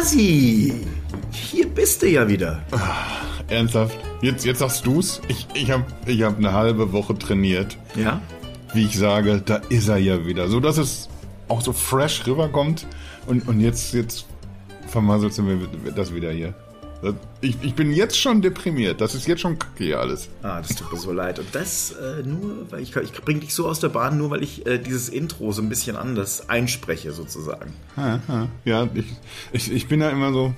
Hasi, hier bist du ja wieder. Ernsthaft? Jetzt, jetzt sagst du's? Ich, ich habe ich hab eine halbe Woche trainiert. Ja? Wie ich sage, da ist er ja wieder. So, dass es auch so fresh rüberkommt. Und, und jetzt, jetzt vermasselst du mir das wieder hier. Ich, ich bin jetzt schon deprimiert. Das ist jetzt schon kacke hier alles. Ah, das tut mir so leid. Und das äh, nur, weil ich, ich bringe dich so aus der Bahn, nur weil ich äh, dieses Intro so ein bisschen anders einspreche, sozusagen. Ja, ich, ich, ich bin ja immer so,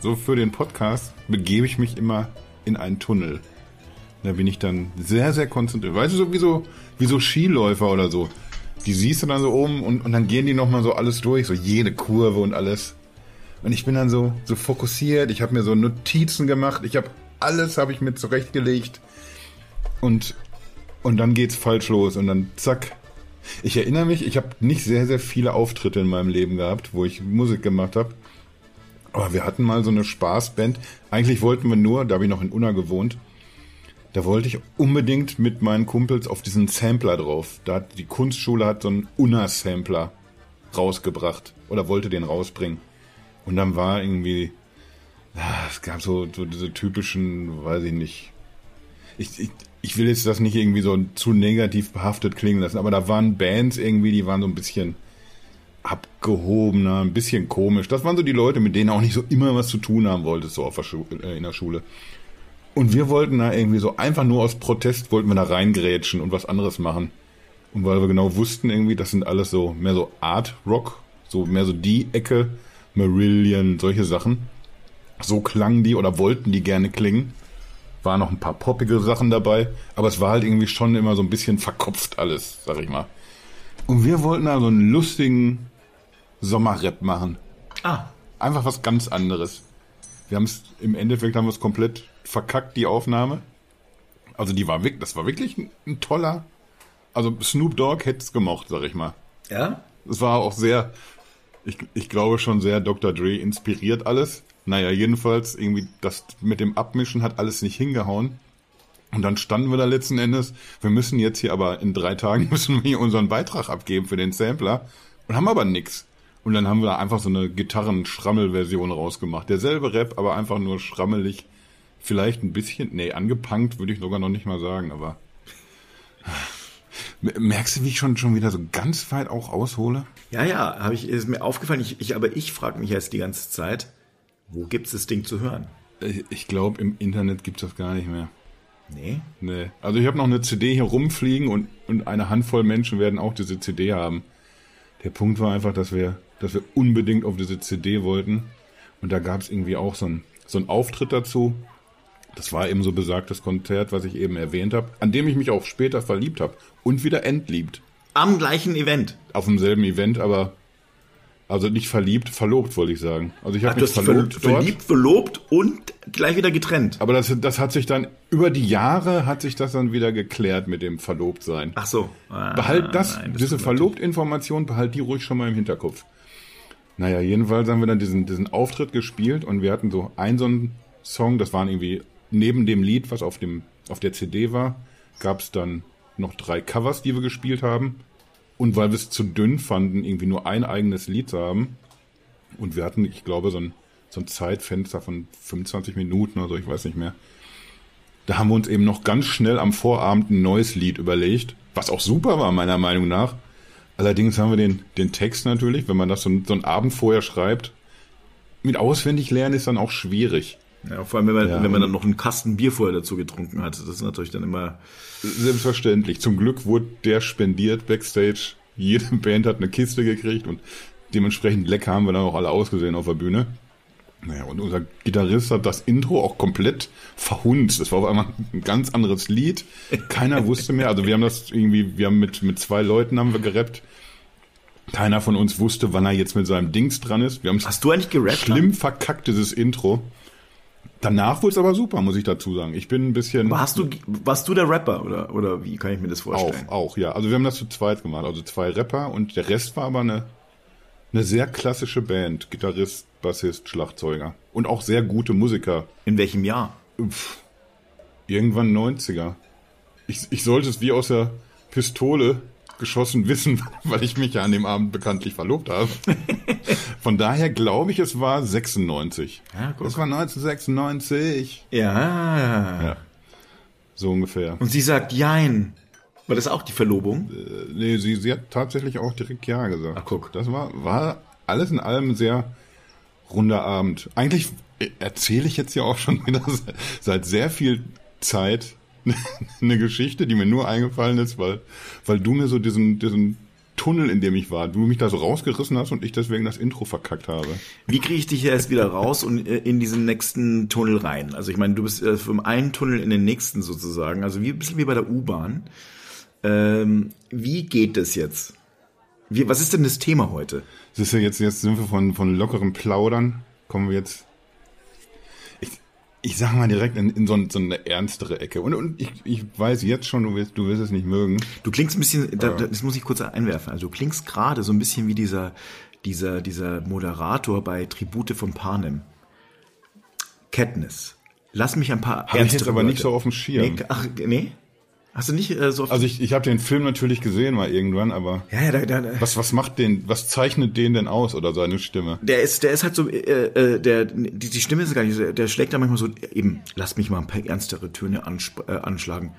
so für den Podcast begebe ich mich immer in einen Tunnel. Da bin ich dann sehr, sehr konzentriert. Weißt du, so wie so, wie so Skiläufer oder so. Die siehst du dann so oben und, und dann gehen die nochmal so alles durch, so jede Kurve und alles. Und ich bin dann so, so fokussiert. Ich habe mir so Notizen gemacht. Ich habe alles habe ich mir zurechtgelegt. Und, und dann geht's falsch los. Und dann zack. Ich erinnere mich, ich habe nicht sehr, sehr viele Auftritte in meinem Leben gehabt, wo ich Musik gemacht habe. Aber wir hatten mal so eine Spaßband. Eigentlich wollten wir nur, da habe ich noch in Unna gewohnt, da wollte ich unbedingt mit meinen Kumpels auf diesen Sampler drauf. Da hat die Kunstschule hat so einen Unna-Sampler rausgebracht oder wollte den rausbringen. Und dann war irgendwie, es gab so, so diese typischen, weiß ich nicht. Ich, ich, ich will jetzt das nicht irgendwie so zu negativ behaftet klingen lassen, aber da waren Bands irgendwie, die waren so ein bisschen abgehobener, ein bisschen komisch. Das waren so die Leute, mit denen auch nicht so immer was zu tun haben wolltest, so auf der Schu äh, in der Schule. Und wir wollten da irgendwie so einfach nur aus Protest wollten wir da reingrätschen und was anderes machen. Und weil wir genau wussten irgendwie, das sind alles so mehr so Art Rock, so mehr so die Ecke, Marillion, solche Sachen. So klangen die oder wollten die gerne klingen. War noch ein paar poppige Sachen dabei, aber es war halt irgendwie schon immer so ein bisschen verkopft alles, sag ich mal. Und wir wollten da so einen lustigen Sommerrap machen. Ah. Einfach was ganz anderes. Wir haben es, im Endeffekt haben wir es komplett verkackt, die Aufnahme. Also die war wirklich, das war wirklich ein, ein toller, also Snoop Dogg hätte es gemocht, sag ich mal. Ja? Es war auch sehr, ich, ich glaube schon sehr Dr. Dre inspiriert alles. Naja, jedenfalls irgendwie das mit dem Abmischen hat alles nicht hingehauen. Und dann standen wir da letzten Endes. Wir müssen jetzt hier aber in drei Tagen müssen wir hier unseren Beitrag abgeben für den Sampler und haben aber nix. Und dann haben wir da einfach so eine Gitarren-Schrammel-Version rausgemacht. Derselbe Rap, aber einfach nur schrammelig. Vielleicht ein bisschen, nee, angepunkt würde ich sogar noch nicht mal sagen, aber. Merkst du, wie ich schon, schon wieder so ganz weit auch aushole? Ja, ja, habe ich, ist mir aufgefallen. Ich, ich, aber ich frage mich jetzt die ganze Zeit, wo gibt's das Ding zu hören? Ich, ich glaube, im Internet gibt's das gar nicht mehr. Nee? Nee. Also ich habe noch eine CD hier rumfliegen und, und eine Handvoll Menschen werden auch diese CD haben. Der Punkt war einfach, dass wir, dass wir unbedingt auf diese CD wollten. Und da gab's irgendwie auch so einen so einen Auftritt dazu. Das war eben so besagtes Konzert, was ich eben erwähnt habe, an dem ich mich auch später verliebt habe und wieder entliebt. Am gleichen Event. Auf demselben Event, aber also nicht verliebt, verlobt, wollte ich sagen. Also ich habe mich verlobt, verlobt, verliebt, verlobt und gleich wieder getrennt. aber das, das hat sich dann über die Jahre hat sich das dann wieder geklärt mit dem Verlobtsein. Ach so. Ah, Behalt das, nein, diese tut mir Verlobt-Information, behalt die ruhig schon mal im Hinterkopf. Naja, jedenfalls haben wir dann diesen, diesen Auftritt gespielt und wir hatten so einen so einen Song, das waren irgendwie neben dem Lied, was auf dem auf der CD war, gab es dann noch drei Covers, die wir gespielt haben. Und weil wir es zu dünn fanden, irgendwie nur ein eigenes Lied zu haben. Und wir hatten, ich glaube, so ein, so ein Zeitfenster von 25 Minuten oder so, ich weiß nicht mehr. Da haben wir uns eben noch ganz schnell am Vorabend ein neues Lied überlegt, was auch super war, meiner Meinung nach. Allerdings haben wir den, den Text natürlich, wenn man das so, so einen Abend vorher schreibt, mit auswendig lernen ist dann auch schwierig. Ja, vor allem, wenn man, Ja, wenn man dann noch einen Kasten Bier vorher dazu getrunken hat. Das ist natürlich dann immer. Selbstverständlich. Zum Glück wurde der spendiert backstage. Jede Band hat eine Kiste gekriegt und dementsprechend lecker haben wir dann auch alle ausgesehen auf der Bühne. Naja, und unser Gitarrist hat das Intro auch komplett verhunzt. Das war auf einmal ein ganz anderes Lied. Keiner wusste mehr. Also wir haben das irgendwie, wir haben mit, mit zwei Leuten haben wir gerappt. Keiner von uns wusste, wann er jetzt mit seinem Dings dran ist. Wir haben Hast du eigentlich gerappt? schlimm verkackt, dieses Intro. Danach wurde es aber super, muss ich dazu sagen. Ich bin ein bisschen... Aber hast du, warst du der Rapper oder, oder wie kann ich mir das vorstellen? Auch, auch, ja. Also wir haben das zu zweit gemacht. Also zwei Rapper und der Rest war aber eine, eine sehr klassische Band. Gitarrist, Bassist, Schlagzeuger. Und auch sehr gute Musiker. In welchem Jahr? Pff, irgendwann 90er. Ich, ich sollte es wie aus der Pistole geschossen wissen, weil ich mich ja an dem Abend bekanntlich verlobt habe. Von daher glaube ich, es war 96. Ja, es war 1996. Ja. Ja. So ungefähr. Und sie sagt Jein. War das auch die Verlobung? Äh, Nee, sie, sie hat tatsächlich auch direkt Ja gesagt. Ach, guck. Das war, war alles in allem ein sehr runder Abend. Eigentlich erzähle ich jetzt ja auch schon wieder seit sehr viel Zeit eine Geschichte, die mir nur eingefallen ist, weil, weil du mir so diesen, diesen Tunnel, in dem ich war, du mich da so rausgerissen hast und ich deswegen das Intro verkackt habe. Wie kriege ich dich jetzt wieder raus und äh, in diesen nächsten Tunnel rein? Also ich meine, du bist äh, vom einen Tunnel in den nächsten sozusagen, also wie ein bisschen wie bei der U-Bahn. Ähm, wie geht das jetzt? Wie, was ist denn das Thema heute? Das ist ja jetzt, jetzt sind wir von, von lockerem Plaudern, kommen wir jetzt, ich sag mal direkt in, in so, so eine ernstere Ecke. Und, und ich, ich weiß jetzt schon, du wirst, du wirst es nicht mögen. Du klingst ein bisschen, da, da, das muss ich kurz einwerfen. Also du klingst gerade so ein bisschen wie dieser, dieser, dieser Moderator bei Tribute von Panem. Katniss. Lass mich ein paar Habe ich jetzt ernstere aber nicht Wörter. so auf dem Schirm. Nee, ach, nee? Hast du nicht äh, so auf Also ich, ich habe den Film natürlich gesehen mal irgendwann, aber Ja, ja, da, da, was, was macht den, was zeichnet den denn aus oder seine Stimme? Der ist, der ist halt so, äh, äh, der, die, die Stimme ist gar nicht, so, der schlägt da manchmal so, eben, lass mich mal ein paar ernstere Töne äh, anschlagen.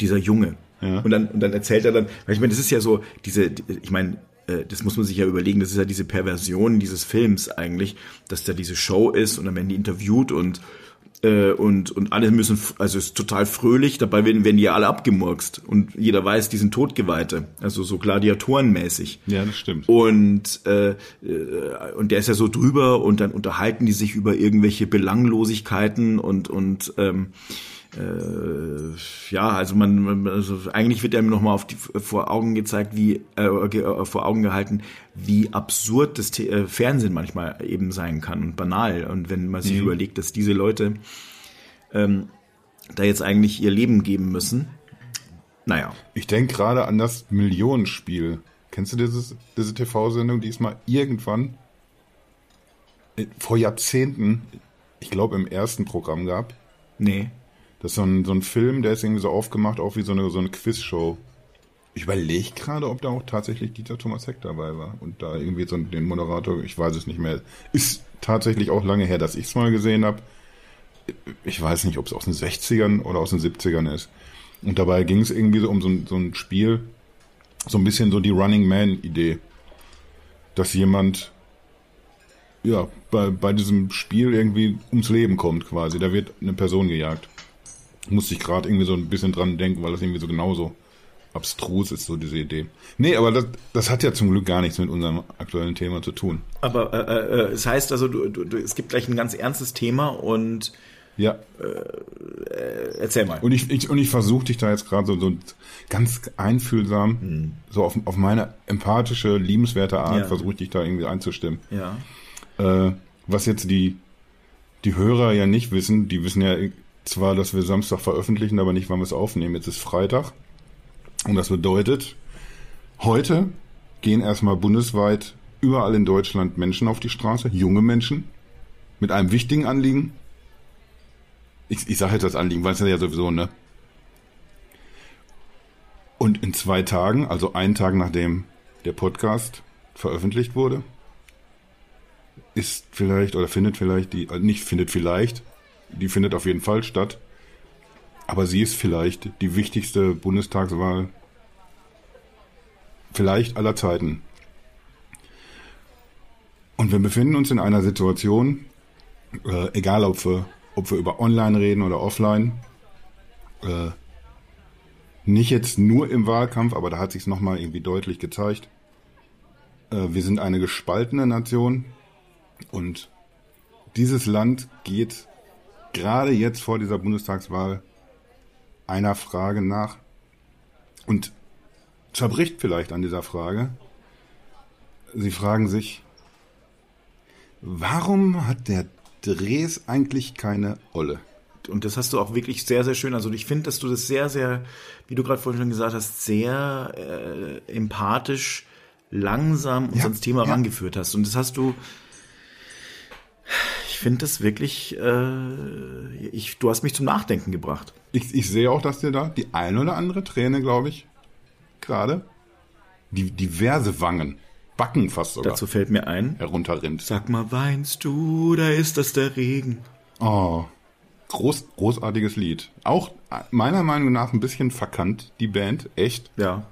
Dieser Junge. Ja. Und dann, und dann erzählt er dann, weil ich meine, das ist ja so, diese, die- ich meine, äh, das muss man sich ja überlegen, das ist ja diese Perversion dieses Films eigentlich, dass da diese Show ist und dann werden die interviewt und äh, und, und alle müssen, also es ist total fröhlich, dabei werden, werden die ja alle abgemurkst und jeder weiß, die sind Totgeweihte, also so Gladiatorenmäßig. Ja, das stimmt. Und, äh, äh, und der ist ja so drüber und dann unterhalten die sich über irgendwelche Belanglosigkeiten und, und ähm, äh, ja, also man, also eigentlich wird einem nochmal auf die vor Augen gezeigt, wie äh, äh, vor Augen gehalten, wie absurd das The äh, Fernsehen manchmal eben sein kann und banal. Und wenn man sich überlegt, dass diese Leute ähm, da jetzt eigentlich ihr Leben geben müssen, naja. Ich denke gerade an das Millionenspiel. Kennst du dieses, diese TV-Sendung, die es mal irgendwann äh, vor Jahrzehnten, ich glaube im ersten Programm gab? Nee. Das ist so ein, so ein Film, der ist irgendwie so aufgemacht, auch wie so eine, so eine Quizshow. Ich überlege gerade, ob da auch tatsächlich Dieter Thomas Heck dabei war und da irgendwie so den Moderator, ich weiß es nicht mehr. Ist tatsächlich auch lange her, dass ich es mal gesehen habe. Ich weiß nicht, ob es aus den 60ern oder aus den 70ern ist. Und dabei ging es irgendwie so um so ein, so ein Spiel, so ein bisschen so die Running Man-Idee, dass jemand ja bei, bei diesem Spiel irgendwie ums Leben kommt quasi. Da wird eine Person gejagt musste ich gerade irgendwie so ein bisschen dran denken, weil das irgendwie so genauso abstrus ist, so diese Idee. Nee, aber das, das hat ja zum Glück gar nichts mit unserem aktuellen Thema zu tun. Aber äh, äh, es heißt also, du, du, du, es gibt gleich ein ganz ernstes Thema und Ja, erzähl mal. und ich, ich, und ich versuche dich da jetzt gerade so, so ganz einfühlsam, so auf, auf meine empathische, liebenswerte Art, Ja. versuche ich dich da irgendwie einzustimmen. ja. Äh, was jetzt die, die Hörer ja nicht wissen, die wissen ja zwar, dass wir Samstag veröffentlichen, aber nicht, wann wir es aufnehmen. Jetzt ist Freitag. Und das bedeutet, heute gehen erstmal bundesweit überall in Deutschland Menschen auf die Straße, junge Menschen, mit einem wichtigen Anliegen. Ich, ich sage jetzt das Anliegen, weil es ja sowieso, ne? Und in zwei Tagen, also einen Tag nachdem der Podcast veröffentlicht wurde, ist vielleicht oder findet vielleicht die, also nicht findet vielleicht, die findet auf jeden Fall statt, aber sie ist vielleicht die wichtigste Bundestagswahl vielleicht aller Zeiten. Und wir befinden uns in einer Situation, äh, egal ob wir, ob wir über Online reden oder Offline, äh, nicht jetzt nur im Wahlkampf, aber da hat sich es nochmal irgendwie deutlich gezeigt. Äh, wir sind eine gespaltene Nation und dieses Land geht gerade jetzt vor dieser Bundestagswahl einer Frage nach und zerbricht vielleicht an dieser Frage. Sie fragen sich, warum hat der Dres eigentlich keine Olle? Und das hast du auch wirklich sehr, sehr schön. Also ich finde, dass du das sehr, sehr, wie du gerade vorhin schon gesagt hast, sehr äh, empathisch, langsam uns Ja, ans Thema ja. rangeführt hast. Und das hast du. Ich finde das wirklich. Äh, ich, du hast mich zum Nachdenken gebracht. Ich, ich sehe auch, dass dir da die ein oder andere Träne, glaube ich, gerade die diverse Wangen, Backen fast sogar, Dazu fällt mir ein, herunterrinnt. sag mal, weinst du oder ist das der Regen? Oh, groß, großartiges Lied. Auch meiner Meinung nach ein bisschen verkannt, die Band, echt. Ja,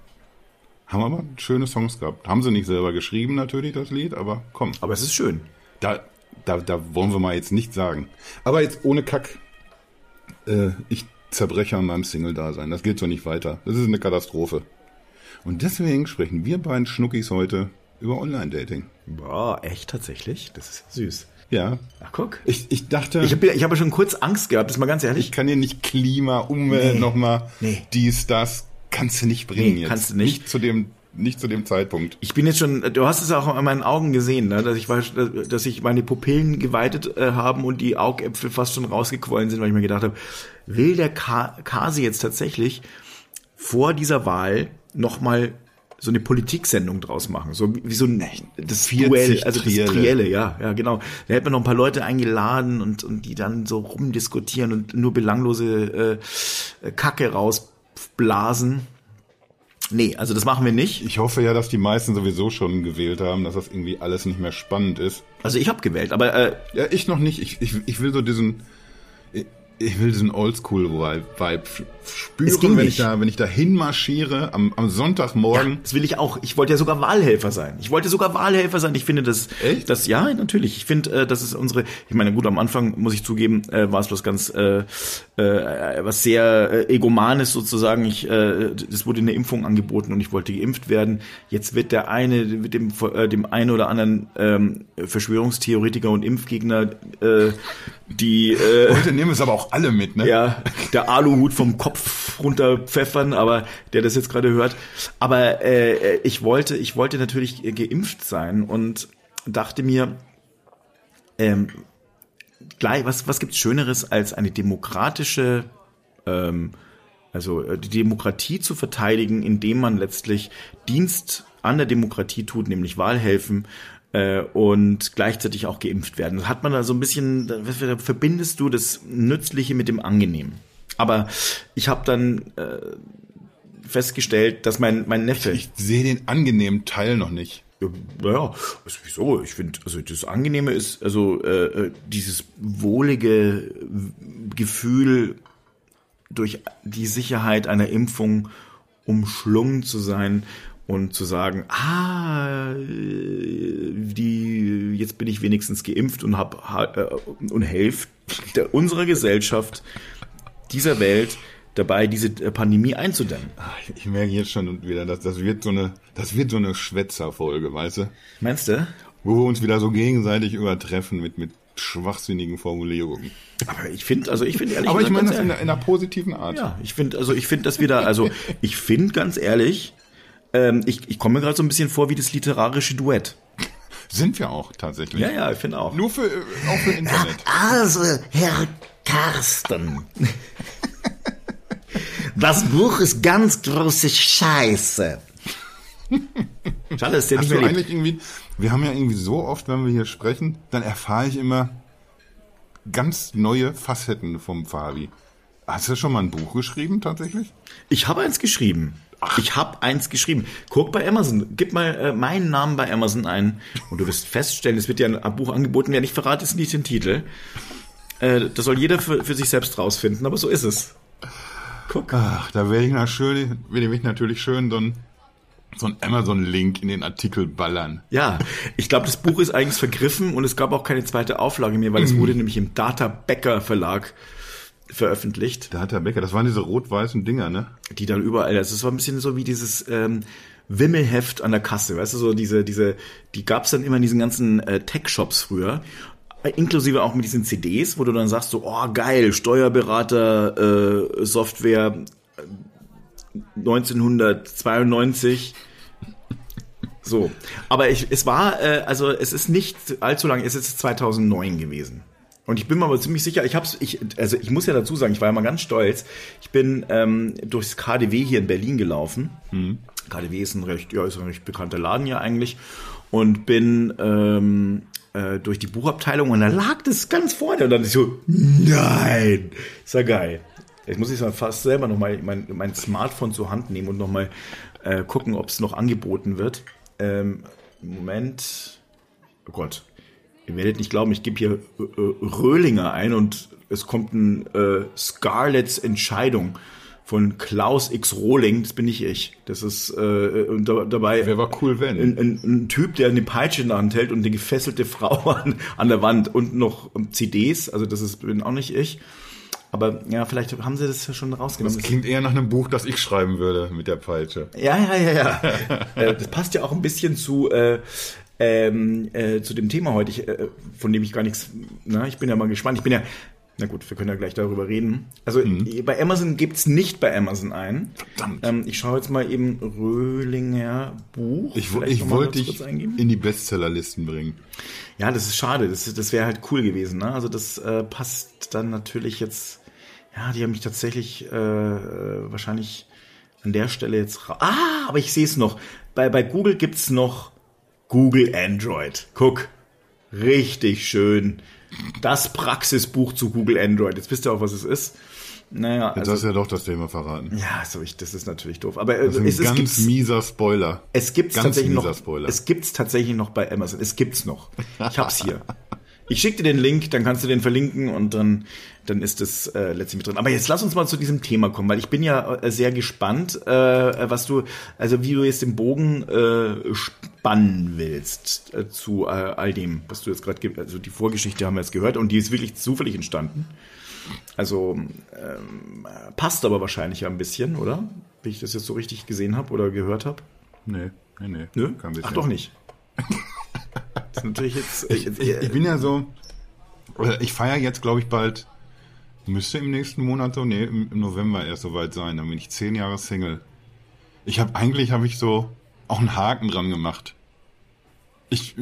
Haben aber schöne Songs gehabt. Haben sie nicht selber geschrieben natürlich, das Lied, aber komm. aber es ist schön. Da, da, da wollen wir mal jetzt nicht sagen. Aber jetzt ohne Kack. Äh, ich zerbreche an meinem Single-Dasein. Das geht so nicht weiter. Das ist eine Katastrophe. Und deswegen sprechen wir beiden Schnuckis heute über Online-Dating. Boah, echt tatsächlich? Das ist süß. Ja. Ach, guck. Ich, ich dachte, Ich ich, habe ich hab schon kurz Angst gehabt, ist mal ganz ehrlich. kann dir nicht Klima, Umwelt Nee. nochmal, Nee. dies, das. Kannst du nicht bringen Nee, jetzt. kannst du nicht. Nicht zu dem, nicht zu dem Zeitpunkt. Ich bin jetzt schon, du hast es auch an meinen Augen gesehen, ne? dass ich weiß, dass sich meine Pupillen geweitet äh, haben und die Augäpfel fast schon rausgequollen sind, weil ich mir gedacht habe, will der Ka Kasi jetzt tatsächlich vor dieser Wahl nochmal so eine Politiksendung draus machen, so wie so ein das 40 Duell, also das Trielle. Trielle, ja, ja, genau. Da hätte man noch ein paar Leute eingeladen und und die dann so rumdiskutieren und nur belanglose äh, Kacke rausblasen. Nee, also das machen wir nicht. Ich hoffe ja, dass die meisten sowieso schon gewählt haben, dass das irgendwie alles nicht mehr spannend ist. Also ich habe gewählt, aber äh, Ja, ich noch nicht. Ich, ich, ich will so diesen, ich- will diesen Oldschool-Vibe spüren, Es wenn ich da, wenn ich da hinmarschiere am, am Sonntagmorgen. Das will ich auch. Ich wollte ja sogar Wahlhelfer sein. Ich wollte sogar Wahlhelfer sein. Ich finde das, Echt? das ja natürlich. Ich finde, äh, das ist unsere. Ich meine, gut, am Anfang muss ich zugeben, äh, war es was ganz, äh, äh, was sehr äh, egomanes sozusagen. Ich, äh, das wurde eine Impfung angeboten und ich wollte geimpft werden. Jetzt wird der eine mit dem äh, dem einen oder anderen ähm, Verschwörungstheoretiker und Impfgegner, äh, die äh, Heute nehmen es aber auch alle mit, ne? ja, der Aluhut vom Kopf runterpfeffern, aber der das jetzt gerade hört. Aber äh, ich wollte, ich wollte natürlich geimpft sein und dachte mir, ähm, gleich, was, was gibt's Schöneres als eine demokratische, ähm, also äh, die Demokratie zu verteidigen, indem man letztlich Dienst an der Demokratie tut, nämlich Wahlhelfen äh, und gleichzeitig auch geimpft werden. Das hat man da so ein bisschen, da verbindest du das Nützliche mit dem Angenehmen. Aber ich habe dann äh, festgestellt, dass mein, mein Neffe. Ich sehe den angenehmen Teil noch nicht. Ja, naja, also wieso? Ich finde, also das Angenehme ist, also äh, äh, dieses wohlige Gefühl, durch die Sicherheit einer Impfung umschlungen zu sein und zu sagen, ah, die, jetzt bin ich wenigstens geimpft und hab ha- äh, und helfe unserer Gesellschaft, dieser Welt dabei, diese Pandemie einzudämmen. Ah, Ich, merke jetzt schon wieder, dass das wird so eine, das wird so eine Schwätzerfolge, weißt du? Meinst du? Wo wir uns wieder so gegenseitig übertreffen mit, mit schwachsinnigen Formulierungen. Aber ich finde, also ich finde ehrlich Aber ich meine das in einer, in einer positiven Art. Ja, ich finde, also ich finde, dass wir da, also ich finde ganz ehrlich, ähm, ich, ich komme mir gerade so ein bisschen vor wie das literarische Duett. Sind wir auch tatsächlich. Ja, ja, ich finde auch. Nur für, äh, auch für Internet. Also, Herr Carsten. Das Buch ist ganz große Scheiße. Schade, dass der Hast nicht mehr eigentlich irgendwie, wir haben ja irgendwie so oft, wenn wir hier sprechen, dann erfahre ich immer ganz neue Facetten vom Fabi. Hast du schon mal ein Buch geschrieben tatsächlich? Ich habe eins geschrieben. Ich habe eins geschrieben. Guck bei Amazon, gib mal äh, meinen Namen bei Amazon ein und du wirst feststellen, es wird dir ein Buch angeboten, wer nicht verrate, ist nicht den Titel. Äh, das soll jeder für, für sich selbst rausfinden, aber so ist es. Guck. Ach, da werde ich, na schön, werde ich natürlich schön so ein, so ein Amazon-Link in den Artikel ballern. Ja, ich glaube, das Buch ist eigentlich vergriffen und es gab auch keine zweite Auflage mehr, weil es wurde nämlich im Data Becker Verlag veröffentlicht, Da hat der Becker, das waren diese rot-weißen Dinger, ne? die dann überall, also es war ein bisschen so wie dieses ähm, Wimmelheft an der Kasse, weißt du, so diese, diese, die gab's dann immer in diesen ganzen äh, Tech-Shops früher, äh, inklusive auch mit diesen CDs, wo du dann sagst so, oh geil, Steuerberater, äh, Software äh, 1992 so, aber ich, es war, äh, also es ist nicht allzu lang, es ist 2009 gewesen. Und ich bin mir aber ziemlich sicher, ich hab's, ich, also ich muss ja dazu sagen, ich war ja mal ganz stolz. Ich bin ähm, durchs KDW hier in Berlin gelaufen. KDW ist ein recht, ja, ist ein recht bekannter Laden ja eigentlich. Und bin ähm, äh, durch die Buchabteilung und da lag das ganz vorne. Und dann ist so, nein, ist ja geil. Jetzt muss ich mal fast selber nochmal mein, mein Smartphone zur Hand nehmen und nochmal äh, gucken, ob es noch angeboten wird. Ähm, Moment. Oh Gott. Ihr werdet nicht glauben, ich gebe hier äh, äh, Röhlinger ein und es kommt ein äh, Scarlets Entscheidung von Klaus X Rohling. Das bin nicht ich. Das ist äh, und da, dabei. Wer war cool, wenn? Ein, ein, ein Typ, der eine Peitsche in der Hand hält und eine gefesselte Frau an, an der Wand und noch CDs. Also das ist bin auch nicht ich. Aber ja, vielleicht haben sie das ja schon rausgenommen. Das klingt eher nach einem Buch, das ich schreiben würde mit der Peitsche. Ja, ja, ja, ja. Äh, das passt ja auch ein bisschen zu, äh, ähm, äh, zu dem Thema heute, ich, äh, von dem ich gar nichts, na, ich bin ja mal gespannt. Ich bin ja, na gut, wir können ja gleich darüber reden. Also bei Amazon gibt's nicht bei Amazon ein. Verdammt. Ähm, ich schaue jetzt mal eben Röhlinger Buch. Ich, ich wollte dich in die Bestsellerlisten bringen. Ja, das ist schade. Das, das wäre halt cool gewesen. Ne? Also das äh, passt dann natürlich jetzt. Ja, die haben mich tatsächlich äh, äh, wahrscheinlich an der Stelle jetzt. Ah, aber ich sehe es noch. Bei, bei Google gibt's noch Google Android. Guck. Richtig schön. Das Praxisbuch zu Google Android. Jetzt wisst ihr auch, was es ist. Naja, Jetzt also, hast du ja doch das Thema verraten. ja, so ich, das ist natürlich doof. Aber äh, Das ist ein es, es ganz gibt's, mieser Spoiler. es gibt's ganz tatsächlich noch. Spoiler. Es gibt's tatsächlich noch bei Amazon. Es gibt's noch. Ich hab's hier. Ich schicke dir den Link, dann kannst du den verlinken und dann, dann ist es äh, letztlich mit drin. Aber jetzt lass uns mal zu diesem Thema kommen, weil ich bin ja äh, sehr gespannt, äh, was du, also wie du jetzt den Bogen äh, spannen willst äh, zu äh, all dem, was du jetzt gerade, ge- also die Vorgeschichte haben wir jetzt gehört und die ist wirklich zufällig entstanden. Also ähm, passt aber wahrscheinlich ja ein bisschen, oder? Wie ich das jetzt so richtig gesehen habe oder gehört habe. Nee, nee, nee. Nö? Ach doch nicht. Das ist natürlich jetzt. Ich, ich, ich bin ja so, ich feiere jetzt, glaube ich, bald, müsste im nächsten Monat so, nee, im, im November erst soweit sein, dann bin ich zehn Jahre Single. Ich habe eigentlich habe ich so auch einen Haken dran gemacht. Ich,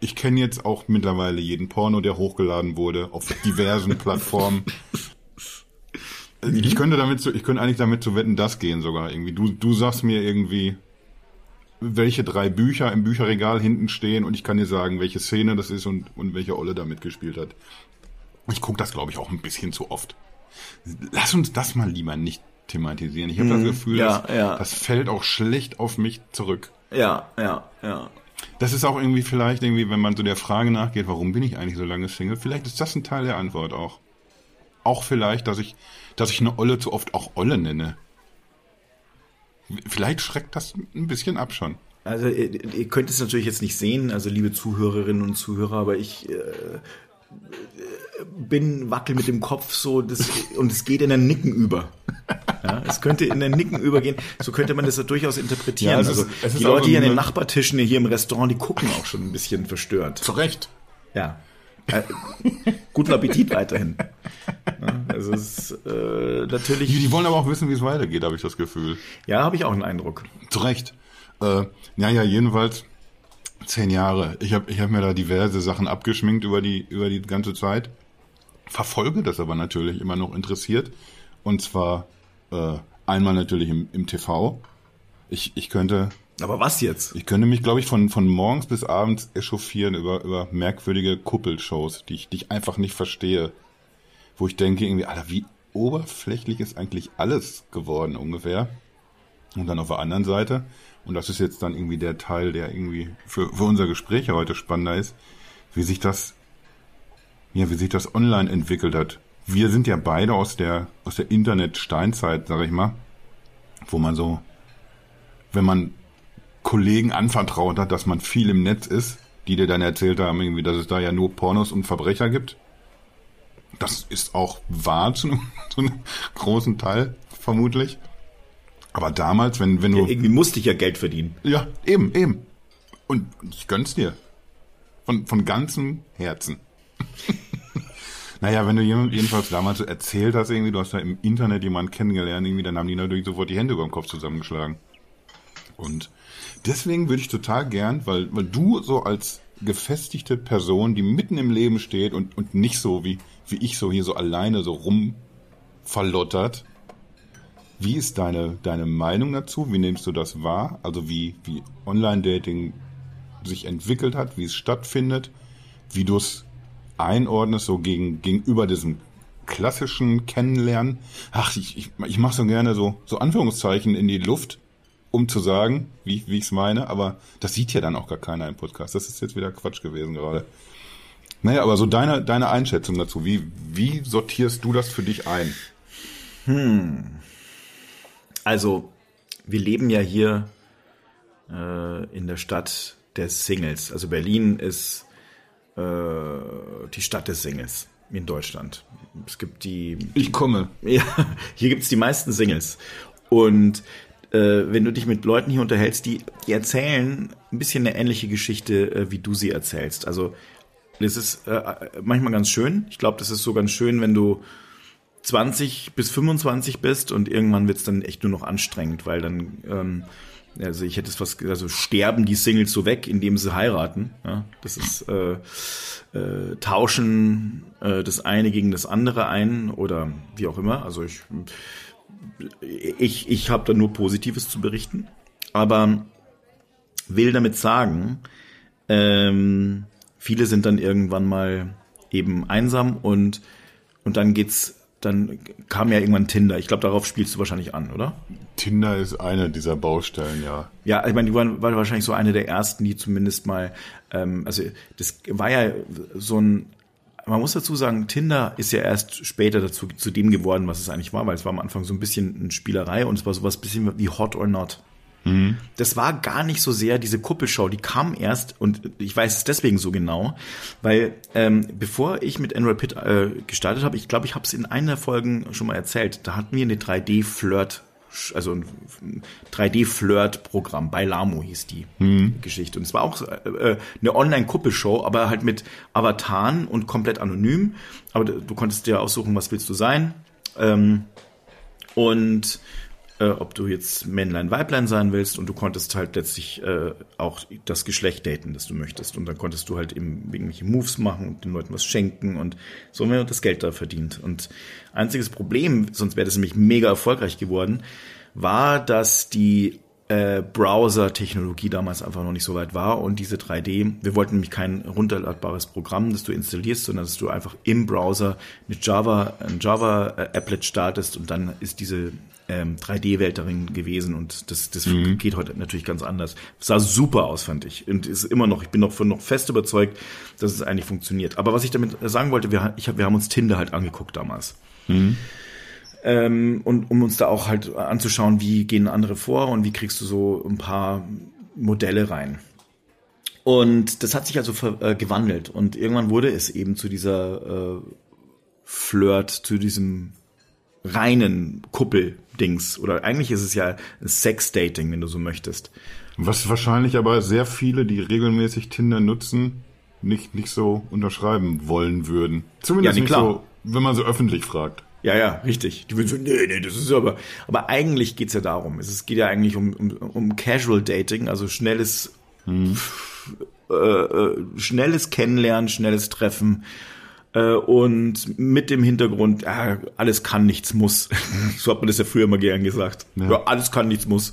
ich kenne jetzt auch mittlerweile jeden Porno, der hochgeladen wurde auf diversen Plattformen. Ich könnte damit zu, ich könnte eigentlich damit zu wetten, das gehen sogar irgendwie. Du, du sagst mir irgendwie, welche drei Bücher im Bücherregal hinten stehen und ich kann dir sagen, welche Szene das ist und, und welche Olle da mitgespielt hat. Ich gucke das, glaube ich, auch ein bisschen zu oft. Lass uns das mal lieber nicht thematisieren. Ich habe das Gefühl, Mhm. ja, das, ja. das fällt auch schlecht auf mich zurück. Ja, ja, ja. Das ist auch irgendwie vielleicht irgendwie, wenn man so der Frage nachgeht, warum bin ich eigentlich so lange Single, vielleicht ist das ein Teil der Antwort auch. Auch vielleicht, dass ich, dass ich eine Olle zu oft auch Olle nenne. Vielleicht schreckt das ein bisschen ab schon. Also ihr, ihr könnt es natürlich jetzt nicht sehen, also liebe Zuhörerinnen und Zuhörer, aber ich äh, bin wackel mit dem Kopf so das, und es geht in ein Nicken über. Ja, es könnte in ein Nicken übergehen. So könnte man das ja durchaus interpretieren. Ja, also ist- ist die Leute hier an den Nachbartischen hier im Restaurant, die gucken auch schon ein bisschen verstört. Zu Recht. Ja. Äh, guten Appetit weiterhin. Also es ist äh, Die, natürlich. die wollen aber auch wissen, wie es weitergeht, habe ich das Gefühl. Ja, habe ich auch einen Eindruck. Zu Recht. Äh, naja, jedenfalls zehn Jahre. Ich habe ich hab mir da diverse Sachen abgeschminkt über die, über die ganze Zeit. Verfolge das aber natürlich immer noch interessiert. Und zwar äh, einmal natürlich im, im TV. Ich, ich könnte Aber was jetzt? ich könnte mich, glaube ich, von, von morgens bis abends echauffieren über, über merkwürdige Kuppelshows, die ich, die ich einfach nicht verstehe. Wo ich denke, irgendwie, Alter, wie oberflächlich ist eigentlich alles geworden ungefähr. Und dann auf der anderen Seite, und das ist jetzt dann irgendwie der Teil, der irgendwie für, für unser Gespräch heute spannender ist, wie sich das, ja, wie sich das online entwickelt hat. Wir sind ja beide aus der, aus der Internet-Steinzeit, sag ich mal, wo man so, wenn man Kollegen anvertraut hat, dass man viel im Netz ist, die dir dann erzählt haben, irgendwie, dass es da ja nur Pornos und Verbrecher gibt. Das ist auch wahr zu einem, zu einem großen Teil, vermutlich. Aber damals, wenn, wenn du. Irgendwie musste ich ja Geld verdienen. Ja, eben, eben. Und ich gönn's dir. Von, von ganzem Herzen. naja, wenn du jemand jedenfalls damals so erzählt hast, irgendwie, du hast da im Internet jemanden kennengelernt, irgendwie, dann haben die natürlich sofort die Hände über den Kopf zusammengeschlagen. Und deswegen würde ich total gern, weil, weil du so als gefestigte Person, die mitten im Leben steht und, und nicht so wie, wie ich so hier so alleine so rumverlottert, wie ist deine, deine Meinung dazu? Wie nimmst du das wahr? Also wie, wie Online-Dating sich entwickelt hat, wie es stattfindet, wie du es einordnest, so gegen, gegenüber diesem klassischen Kennenlernen. Ach, ich, ich, ich mache so gerne so, so Anführungszeichen in die Luft. Um zu sagen, wie, wie ich es meine, aber das sieht ja dann auch gar keiner im Podcast. Das ist jetzt wieder Quatsch gewesen gerade. Naja, aber so deine, deine Einschätzung dazu, wie, wie sortierst du das für dich ein? Also, wir leben ja hier äh, in der Stadt der Singles. Also Berlin ist äh, die Stadt des Singles in Deutschland. Es gibt die, Ich komme. ja, hier gibt's die meisten Singles. Und äh, wenn du dich mit Leuten hier unterhältst, die, die erzählen ein bisschen eine ähnliche Geschichte, äh, wie du sie erzählst. Also das ist äh, manchmal ganz schön. Ich glaube, das ist so ganz schön, wenn du 20 bis 25 bist und irgendwann wird's dann echt nur noch anstrengend, weil dann, ähm, also ich hätte es gesagt, also sterben die Singles so weg, indem sie heiraten. Ja? Das ist äh, äh, tauschen äh, das eine gegen das andere ein oder wie auch immer. Also ich ich, ich habe da nur Positives zu berichten, aber will damit sagen, ähm, viele sind dann irgendwann mal eben einsam und und dann geht's, dann kam ja irgendwann Tinder. Ich glaube, darauf spielst du wahrscheinlich an, oder? Tinder ist eine dieser Baustellen, ja. Ja, ich meine, die waren, war wahrscheinlich so eine der ersten, die zumindest mal, ähm, also das war ja so ein, man muss dazu sagen, Tinder ist ja erst später dazu zu dem geworden, was es eigentlich war, weil es war am Anfang so ein bisschen eine Spielerei und es war sowas bisschen wie Hot or Not. Das war gar nicht so sehr diese Kuppelshow, die kam erst und ich weiß es deswegen so genau, weil ähm, bevor ich mit Enroy Pitt äh, gestartet habe, ich glaube, ich habe es in einer der Folgen schon mal erzählt, da hatten wir eine 3D-Flirt, also ein 3D-Flirt-Programm, bei Lamo hieß die Geschichte. Und es war auch äh, eine Online-Kuppelshow, aber halt mit Avataren und komplett anonym. Aber du du konntest dir aussuchen, was willst du sein. Ähm, und äh, ob du jetzt Männlein, Weiblein sein willst und du konntest halt letztlich äh, auch das Geschlecht daten, das du möchtest. Und dann konntest du halt eben irgendwelche Moves machen und den Leuten was schenken und so haben wir das Geld da verdient. Und einziges Problem, sonst wäre das nämlich mega erfolgreich geworden, war, dass die äh, Browser-Technologie damals einfach noch nicht so weit war und diese 3D, wir wollten nämlich kein runterladbares Programm, das du installierst, sondern dass du einfach im Browser eine Java, ein Java-Applet startest und dann ist diese ähm, 3D-Welt darin gewesen und das, das geht heute natürlich ganz anders. Sah super aus, fand ich. Und ist immer noch, ich bin noch von noch fest überzeugt, dass es eigentlich funktioniert. Aber was ich damit sagen wollte, wir, ich hab, wir haben uns Tinder halt angeguckt damals. Ähm, und um uns da auch halt anzuschauen, wie gehen andere vor und wie kriegst du so ein paar Modelle rein. Und das hat sich also äh, gewandelt und irgendwann wurde es eben zu dieser äh, Flirt, zu diesem reinen Kuppeldings. Oder eigentlich ist es ja Sex-Dating, wenn du so möchtest. Was wahrscheinlich aber sehr viele, die regelmäßig Tinder nutzen, nicht, nicht so unterschreiben wollen würden. Zumindest Ja, nicht klar. so, wenn man so öffentlich fragt. Ja, ja, richtig. Die würden so, nee, nee, das ist aber. Aber eigentlich geht's ja darum. Es geht ja eigentlich um, um, um Casual Dating, also schnelles, äh, äh, schnelles Kennenlernen, schnelles Treffen. Äh, und mit dem Hintergrund, ja, alles kann, nichts muss. so hat man das ja früher immer gern gesagt. Ja. Ja, alles kann, nichts muss.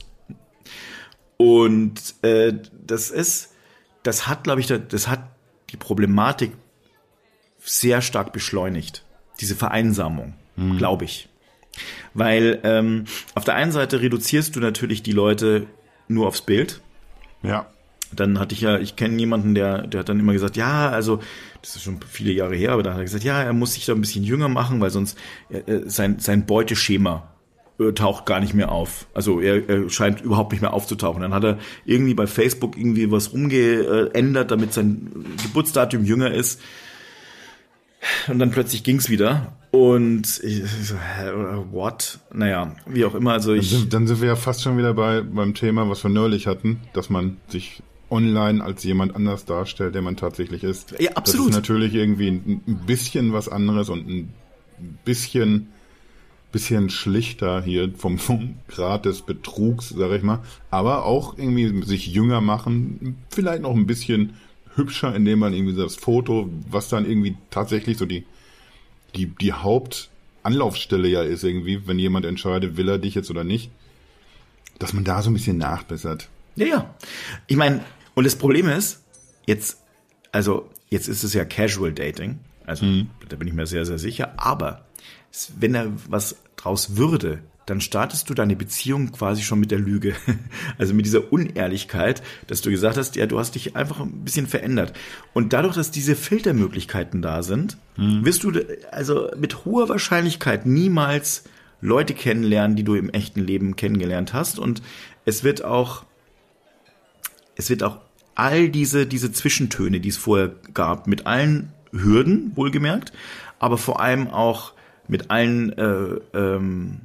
Und äh, das ist, das hat, glaube ich, da- das hat die Problematik sehr stark beschleunigt. Diese Vereinsamung, glaube ich. Weil ähm, auf der einen Seite reduzierst du natürlich die Leute nur aufs Bild. Ja. Dann hatte ich ja, ich kenne jemanden, der, der hat dann immer gesagt, ja, also, das ist schon viele Jahre her, aber da hat er gesagt, ja, er muss sich da ein bisschen jünger machen, weil sonst äh, äh, sein, sein Beuteschema äh, taucht gar nicht mehr auf. Also er, er scheint überhaupt nicht mehr aufzutauchen. Dann hat er irgendwie bei Facebook irgendwie was rumgeändert, damit sein Geburtsdatum jünger ist. Und dann plötzlich ging's wieder. Und ich so, hä, what? Naja, wie auch immer. Also Dann ich, sind, dann sind wir ja fast schon wieder bei, beim Thema, was wir neulich hatten, dass man sich online als jemand anders darstellt, der man tatsächlich ist. Ja, absolut. Das ist natürlich irgendwie ein, ein bisschen was anderes und ein bisschen, bisschen schlichter hier vom, vom Grad des Betrugs, sag ich mal. Aber auch irgendwie sich jünger machen, vielleicht noch ein bisschen hübscher, indem man irgendwie das Foto, was dann irgendwie tatsächlich so die, die, die Hauptanlaufstelle ja ist irgendwie, wenn jemand entscheidet, will er dich jetzt oder nicht, dass man da so ein bisschen nachbessert. Ja, ja. Ich meine, und das Problem ist, jetzt, also jetzt ist es ja Casual Dating, also da bin ich mir sehr, sehr sicher, aber wenn da was draus würde, dann startest du deine Beziehung quasi schon mit der Lüge. Also mit dieser Unehrlichkeit, dass du gesagt hast, ja, du hast dich einfach ein bisschen verändert. Und dadurch, dass diese Filtermöglichkeiten da sind, wirst du also mit hoher Wahrscheinlichkeit niemals Leute kennenlernen, die du im echten Leben kennengelernt hast. Und es wird auch, es wird auch all diese, diese Zwischentöne, die es vorher gab, mit allen Hürden, wohlgemerkt, aber vor allem auch mit allen äh, ähm,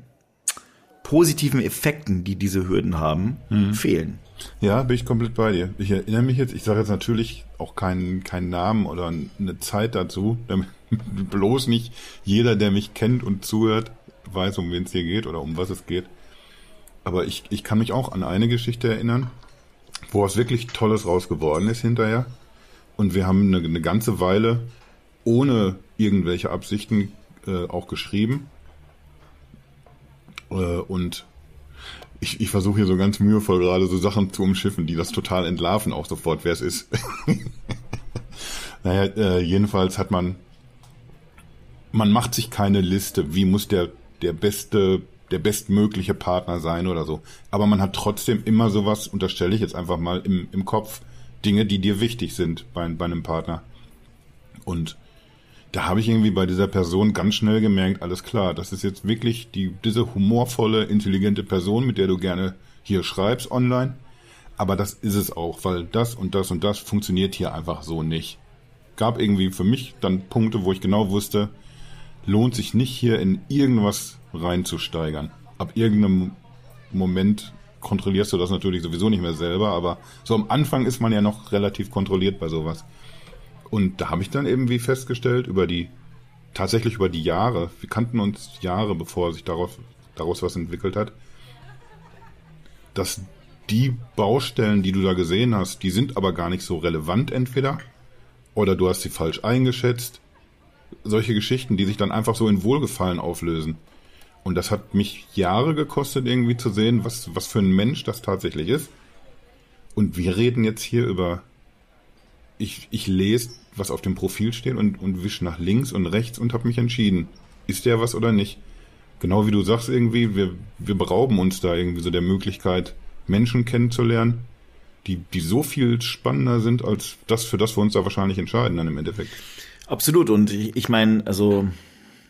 positiven Effekten, die diese Hürden haben, fehlen. Ja, bin ich komplett bei dir. Ich erinnere mich jetzt, ich sage jetzt natürlich auch keinen keinen Namen oder eine Zeit dazu, damit bloß nicht jeder, der mich kennt und zuhört, weiß, um wen es hier geht oder um was es geht. Aber ich, ich kann mich auch an eine Geschichte erinnern, wo was wirklich Tolles raus geworden ist hinterher. Und wir haben eine, eine ganze Weile ohne irgendwelche Absichten äh, auch geschrieben. Äh, und ich, ich versuche hier so ganz mühevoll gerade so Sachen zu umschiffen, die das total entlarven, auch sofort, wer es ist. naja, äh, jedenfalls hat man, man macht sich keine Liste, wie muss der, der beste, der bestmögliche Partner sein oder so. Aber man hat trotzdem immer sowas, unterstelle ich jetzt einfach mal, im, im Kopf, Dinge, die dir wichtig sind bei, bei einem Partner. Und da habe ich irgendwie bei dieser Person ganz schnell gemerkt, alles klar, das ist jetzt wirklich die, diese humorvolle, intelligente Person, mit der du gerne hier schreibst online. Aber das ist es auch, weil das und das und das funktioniert hier einfach so nicht. Gab irgendwie für mich dann Punkte, wo ich genau wusste, lohnt sich nicht hier in irgendwas reinzusteigern. Ab irgendeinem Moment kontrollierst du das natürlich sowieso nicht mehr selber, aber so am Anfang ist man ja noch relativ kontrolliert bei sowas. Und da habe ich dann eben wie festgestellt, über die, tatsächlich über die Jahre, wir kannten uns Jahre, bevor sich daraus, daraus was entwickelt hat, dass die Baustellen, die du da gesehen hast, die sind aber gar nicht so relevant entweder, oder du hast sie falsch eingeschätzt. Solche Geschichten, die sich dann einfach so in Wohlgefallen auflösen. Und das hat mich Jahre gekostet, irgendwie zu sehen, was, was für ein Mensch das tatsächlich ist. Und wir reden jetzt hier über, ich, ich lese, was auf dem Profil steht und, und wisch nach links und rechts und habe mich entschieden. Ist der was oder nicht? Genau wie du sagst irgendwie, wir, wir berauben uns da irgendwie so der Möglichkeit, Menschen kennenzulernen, die, die so viel spannender sind als das, für das wir uns da wahrscheinlich entscheiden dann im Endeffekt. Absolut. Und ich, ich meine, also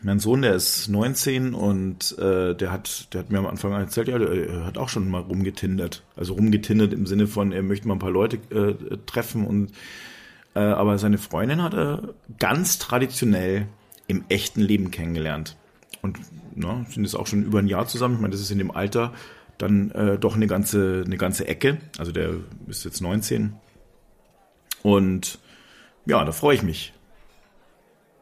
mein Sohn, der ist 19 und äh, der hat, der hat mir am Anfang erzählt, ja, der hat auch schon mal rumgetindert. Also rumgetindert im Sinne von, er möchte mal ein paar Leute äh, treffen und äh, aber seine Freundin hat er ganz traditionell im echten Leben kennengelernt. Und na, sind jetzt auch schon über ein Jahr zusammen. Ich meine, das ist in dem Alter dann äh, doch eine ganze, eine ganze Ecke. Also der ist jetzt 19. Und ja, da freue ich mich.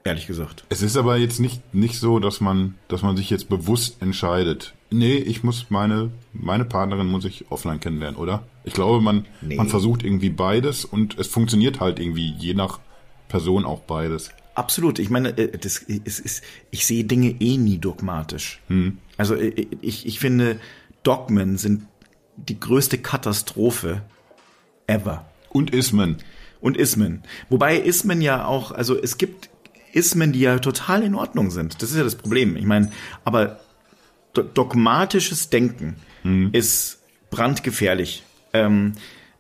Ehrlich gesagt. Es ist aber jetzt nicht, nicht so, dass man, dass man sich jetzt bewusst entscheidet. Nee, ich muss meine, meine Partnerin muss ich offline kennenlernen, oder? Ich glaube, man, Nee. man versucht irgendwie beides und es funktioniert halt irgendwie je nach Person auch beides. Absolut. Ich meine, äh, das ist, ist, ich sehe Dinge eh nie dogmatisch. Also äh, ich, ich finde, Dogmen sind die größte Katastrophe ever. Und Ismen. Und Ismen. Wobei Ismen ja auch, also es gibt Ismen, die ja total in Ordnung sind. Das ist ja das Problem. Ich meine, aber do dogmatisches Denken ist brandgefährlich, ähm,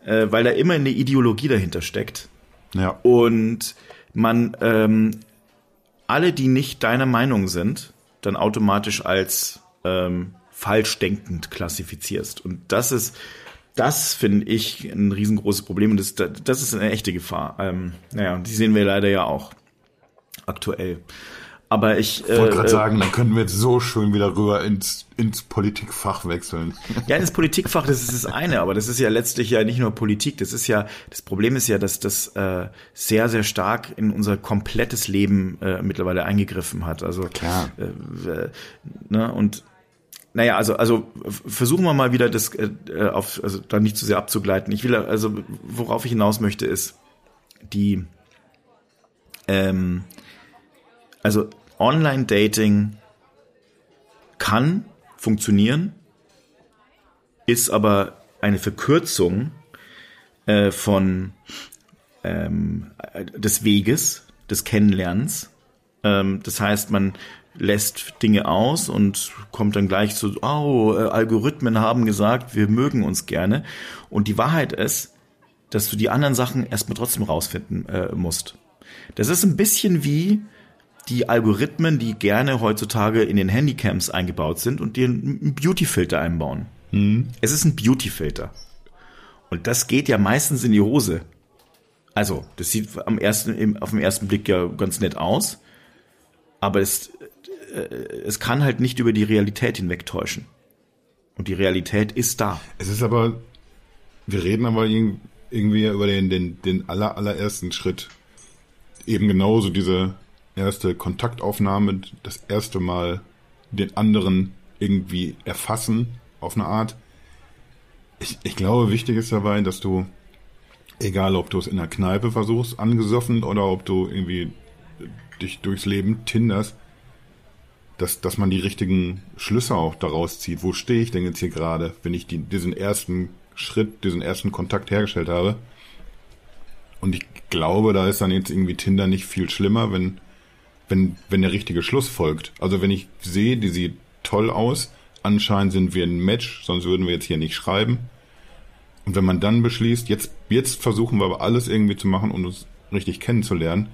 äh, weil da immer eine Ideologie dahinter steckt Ja. und man ähm, alle, die nicht deiner Meinung sind, dann automatisch als ähm, falsch denkend klassifizierst. Und das ist, das finde ich ein riesengroßes Problem und das, das ist eine echte Gefahr. Ähm, naja, die sehen wir leider ja auch aktuell. Aber ich, Ich wollte gerade äh, sagen, dann könnten wir jetzt so schön wieder rüber ins, ins Politikfach wechseln. Ja, das Politikfach, das ist das eine, aber das ist ja letztlich ja nicht nur Politik. Das ist ja, das Problem ist ja, dass das äh, sehr, sehr stark in unser komplettes Leben äh, mittlerweile eingegriffen hat. Also Klar. Äh, äh, ne, und naja, also, also versuchen wir mal wieder das äh, äh, auf, also da nicht zu sehr abzugleiten. Ich will, also worauf ich hinaus möchte, ist die, ähm, also Online-Dating kann funktionieren, ist aber eine Verkürzung äh, von ähm, äh, des Weges, des Kennenlernens. Ähm, das heißt, man lässt Dinge aus und kommt dann gleich zu, oh, Algorithmen haben gesagt, wir mögen uns gerne. Und die Wahrheit ist, dass du die anderen Sachen erstmal trotzdem rausfinden äh, musst. Das ist ein bisschen wie die Algorithmen, die gerne heutzutage in den Handycams eingebaut sind und dir einen Beautyfilter einbauen. Mhm. Es ist ein Beautyfilter. Und das geht ja meistens in die Hose. Also, das sieht am ersten, auf den ersten Blick ja ganz nett aus, aber es, äh, es kann halt nicht über die Realität hinwegtäuschen. Und die Realität ist da. Es ist aber, wir reden aber irg- irgendwie über den, den, den aller, allerersten Schritt. Eben genauso diese erste Kontaktaufnahme, das erste Mal den anderen irgendwie erfassen auf eine Art. Ich, ich glaube, wichtig ist dabei, dass du, egal ob du es in der Kneipe versuchst, angesoffen, oder ob du irgendwie dich durchs Leben tinderst, dass, dass man die richtigen Schlüsse auch daraus zieht. Wo stehe ich denn jetzt hier gerade, wenn ich die, diesen ersten Schritt, diesen ersten Kontakt hergestellt habe? Und ich glaube, da ist dann jetzt irgendwie Tinder nicht viel schlimmer, wenn, wenn, wenn der richtige Schluss folgt. Also wenn ich sehe, die sieht toll aus, anscheinend sind wir ein Match, sonst würden wir jetzt hier nicht schreiben. Und wenn man dann beschließt, jetzt, jetzt versuchen wir aber alles irgendwie zu machen, um uns richtig kennenzulernen,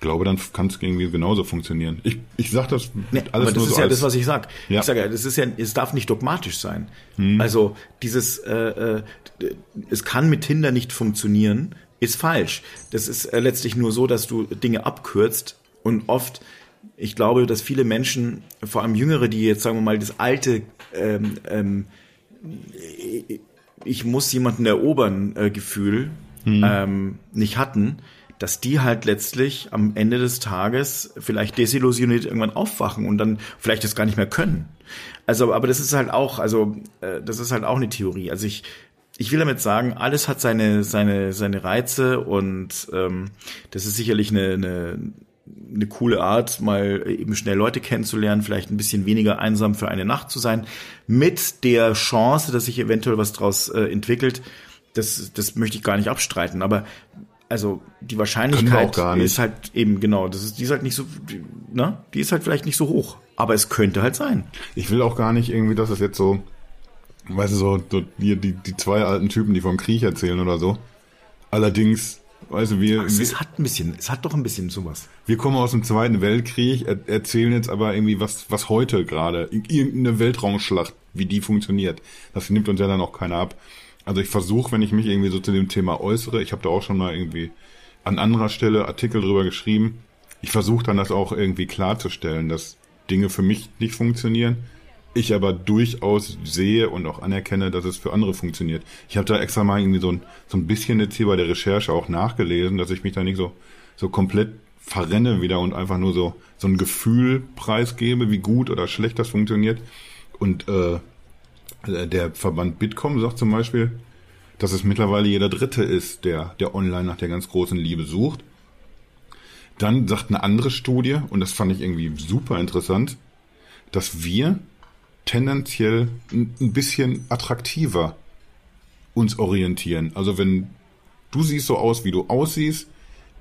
glaube, dann kann es irgendwie genauso funktionieren. Ich, ich sag das Nee, alles aber das nur ist so ja das, was ich sag. Ja. Ich sage ja, das ist ja, es darf nicht dogmatisch sein. Also dieses, äh, äh, es kann mit Tinder nicht funktionieren, ist falsch. Das ist äh, letztlich nur so, dass du Dinge abkürzt und oft, ich glaube, dass viele Menschen, vor allem Jüngere, die jetzt sagen wir mal das alte ähm, ähm, ich muss jemanden erobern äh, Gefühl ähm, nicht hatten, dass die halt letztlich am Ende des Tages vielleicht desillusioniert irgendwann aufwachen und dann vielleicht das gar nicht mehr können. Also, aber das ist halt auch, also äh, das ist halt auch eine Theorie. Also ich ich will damit sagen, alles hat seine seine seine Reize und ähm, das ist sicherlich eine, eine eine coole Art, mal eben schnell Leute kennenzulernen, vielleicht ein bisschen weniger einsam für eine Nacht zu sein, mit der Chance, dass sich eventuell was draus äh, entwickelt. Das, das möchte ich gar nicht abstreiten, aber also die Wahrscheinlichkeit ist halt eben genau, das ist die ist halt nicht so, die, ne, die ist halt vielleicht nicht so hoch, aber es könnte halt sein. Ich will auch gar nicht irgendwie, dass es jetzt so, weißt du, so, so die, die, die zwei alten Typen, die vom Krieg erzählen oder so. Allerdings, du, wir, Es wir, hat ein bisschen, es hat doch ein bisschen sowas. wir kommen aus dem Zweiten Weltkrieg, er, erzählen jetzt aber irgendwie, was, was heute gerade, irgendeine Weltraumschlacht, wie die funktioniert. Das nimmt uns ja dann auch keiner ab. Also ich versuche, wenn ich mich irgendwie so zu dem Thema äußere, ich habe da auch schon mal irgendwie an anderer Stelle Artikel drüber geschrieben, ich versuche dann das auch irgendwie klarzustellen, dass Dinge für mich nicht funktionieren, ich aber durchaus sehe und auch anerkenne, dass es für andere funktioniert. Ich habe da extra mal irgendwie so ein, so ein bisschen jetzt hier bei der Recherche auch nachgelesen, dass ich mich da nicht so, so komplett verrenne wieder und einfach nur so, so ein Gefühl preisgebe, wie gut oder schlecht das funktioniert. Und äh, der Verband Bitkom sagt zum Beispiel, dass es mittlerweile jeder Dritte ist, der, der online nach der ganz großen Liebe sucht. Dann sagt eine andere Studie, und das fand ich irgendwie super interessant, dass wir tendenziell ein bisschen attraktiver uns orientieren. Also wenn du siehst so aus, wie du aussiehst,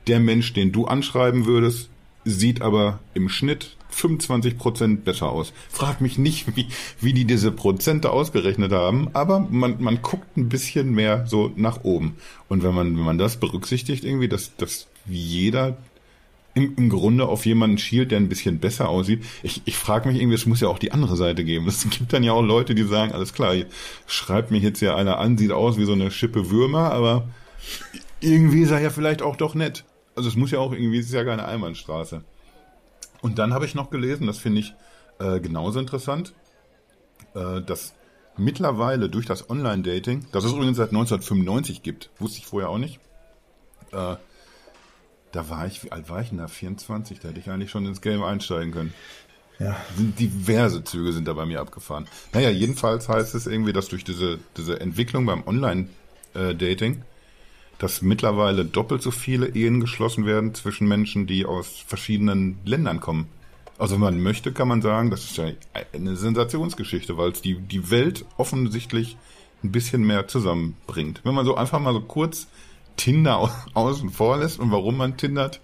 der Mensch, den du anschreiben würdest, sieht aber im Schnitt 25 Prozent besser aus. Frag mich nicht, wie, wie die diese Prozente ausgerechnet haben, aber man, man guckt ein bisschen mehr so nach oben. Und wenn man, wenn man das berücksichtigt irgendwie, dass, dass jeder im, im Grunde auf jemanden schielt, der ein bisschen besser aussieht. Ich, ich frage mich irgendwie, es muss ja auch die andere Seite geben. Es gibt dann ja auch Leute, die sagen, alles klar, schreibt mich jetzt ja einer an, sieht aus wie so eine Schippe Würmer, aber irgendwie ist er ja vielleicht auch doch nett. Also es muss ja auch irgendwie, es ist ja keine Einbahnstraße. Und dann habe ich noch gelesen, das finde ich äh, genauso interessant, äh, dass mittlerweile durch das Online-Dating, das es übrigens seit 1995 gibt, wusste ich vorher auch nicht, äh, da war ich, wie alt war ich denn da? 24, da hätte ich eigentlich schon ins Game einsteigen können. Ja. Diverse Züge sind da bei mir abgefahren. Naja, jedenfalls heißt es irgendwie, dass durch diese, diese Entwicklung beim Online-Dating, dass mittlerweile doppelt so viele Ehen geschlossen werden zwischen Menschen, die aus verschiedenen Ländern kommen. Also wenn man möchte, kann man sagen, das ist ja eine Sensationsgeschichte, weil es die, die Welt offensichtlich ein bisschen mehr zusammenbringt. Wenn man so einfach mal so kurz Tinder au- außen vor lässt und warum man tindert,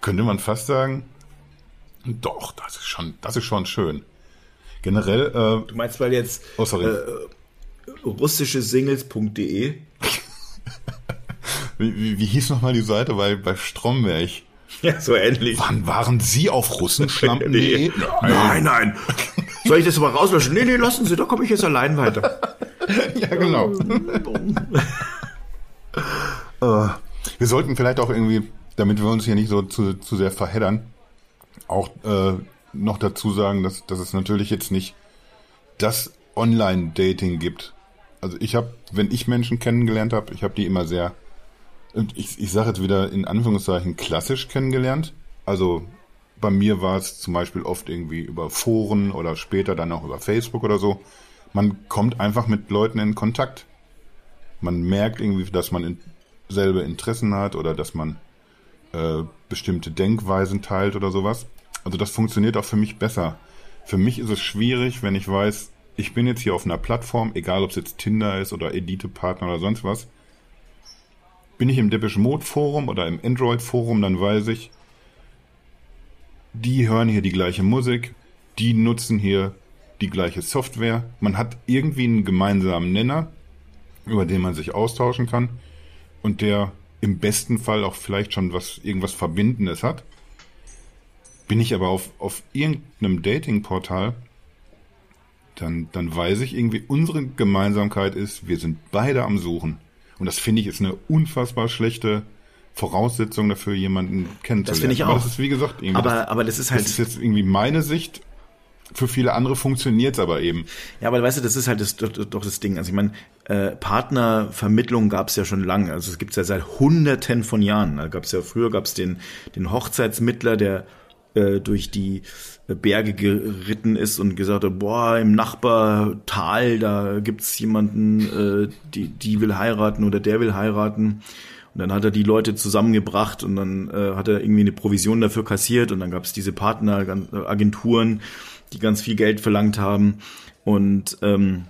könnte man fast sagen, Doch, das ist schon, das ist schon schön. Generell, äh, Du meinst, weil jetzt oh sorry, Äh, russischesingles.de wie, wie, wie hieß nochmal die Seite bei, bei Stromberg? Ja, so ähnlich. Wann waren Sie auf Russenschlampen.de? Nein, nein. Soll ich das aber rauslöschen? Nee, nee, lassen Sie, da komme ich jetzt allein weiter. Ja, genau. Äh, wir sollten vielleicht auch irgendwie, damit wir uns hier nicht so zu, zu sehr verheddern, auch äh, noch dazu sagen, dass, dass es natürlich jetzt nicht das Online-Dating gibt. Also ich habe, wenn ich Menschen kennengelernt habe, ich habe die immer sehr, ich, ich sage jetzt wieder in Anführungszeichen klassisch kennengelernt. Also bei mir war es zum Beispiel oft irgendwie über Foren oder später dann auch über Facebook oder so. Man kommt einfach mit Leuten in Kontakt. Man merkt irgendwie, dass man in, selbe Interessen hat oder dass man äh, bestimmte Denkweisen teilt oder sowas. Also das funktioniert auch für mich besser. Für mich ist es schwierig, wenn ich weiß, ich bin jetzt hier auf einer Plattform, egal ob es jetzt Tinder ist oder Elite-Partner oder sonst was. Bin ich im Depeche Mode Forum oder im Android Forum, dann weiß ich, die hören hier die gleiche Musik, die nutzen hier die gleiche Software. Man hat irgendwie einen gemeinsamen Nenner, über den man sich austauschen kann und der im besten Fall auch vielleicht schon was irgendwas Verbindendes hat. Bin ich aber auf, auf irgendeinem Dating-Portal, dann, dann weiß ich irgendwie, unsere Gemeinsamkeit ist, wir sind beide am Suchen. Und das finde ich ist eine unfassbar schlechte Voraussetzung dafür, jemanden kennenzulernen. Das finde ich Aber auch. das ist, wie gesagt, irgendwie Aber, das, aber das ist halt. das ist jetzt irgendwie meine Sicht. Für viele andere funktioniert es aber eben. Ja, aber weißt du, das ist halt das, doch, doch das Ding. Also ich meine, äh, Partnervermittlung gab es ja schon lange. Also es gibt es ja seit Hunderten von Jahren. Da gab es ja früher gab es den den Hochzeitsmittler, der äh, durch die Berge geritten ist und gesagt hat, boah, im Nachbartal, da gibt's jemanden, äh, die die will heiraten oder der will heiraten. Und dann hat er die Leute zusammengebracht und dann äh, hat er irgendwie eine Provision dafür kassiert und dann gab es diese Partneragenturen, die ganz viel Geld verlangt haben. Und ähm,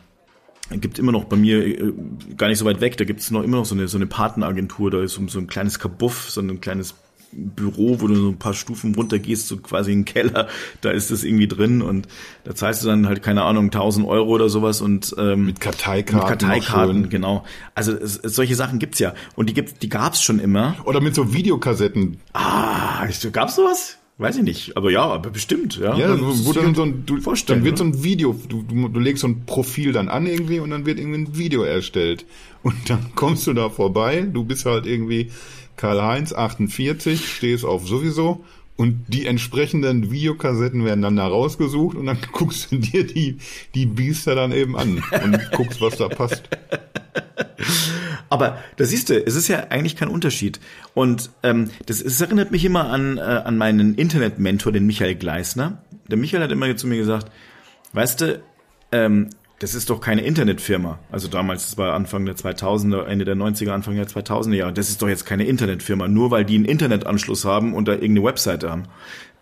gibt immer noch bei mir äh, gar nicht so weit weg, da gibt es noch immer noch so eine so eine Partneragentur, da ist so, so ein kleines Kabuff, so ein kleines Büro, wo du so ein paar Stufen runtergehst, so quasi ein Keller, da ist das irgendwie drin und da zahlst du dann halt, keine Ahnung, 1000 Euro oder sowas und ähm, Mit Karteikarten. mit Karteikarten, genau. Also es, es, solche Sachen gibt's ja und die gibt's, die gab's schon immer. Oder mit so Videokassetten. Ah, gab's sowas? Weiß ich nicht, aber ja, aber bestimmt, ja. Ja, Dann wo, musst wo du dann so ein, du, dann wird so oder? ein Video, du, du, du legst so ein Profil dann an irgendwie und dann wird irgendwie ein Video erstellt. Und dann kommst du da vorbei, du bist halt irgendwie Karl-Heinz 48, stehst auf sowieso und die entsprechenden Videokassetten werden dann da rausgesucht und dann guckst du dir die, die Biester dann eben an und guckst, was da passt. Aber da siehst du, es ist ja eigentlich kein Unterschied. Und ähm, das, es erinnert mich immer an, äh, an meinen Internetmentor, den Michael Gleisner. Der Michael hat immer zu mir gesagt, weißt du, ähm, das ist doch keine Internetfirma. Also damals, das war Anfang der 2000er, Ende der 90er, Anfang der 2000er Jahre. Das ist doch jetzt keine Internetfirma, nur weil die einen Internetanschluss haben und da irgendeine Webseite haben.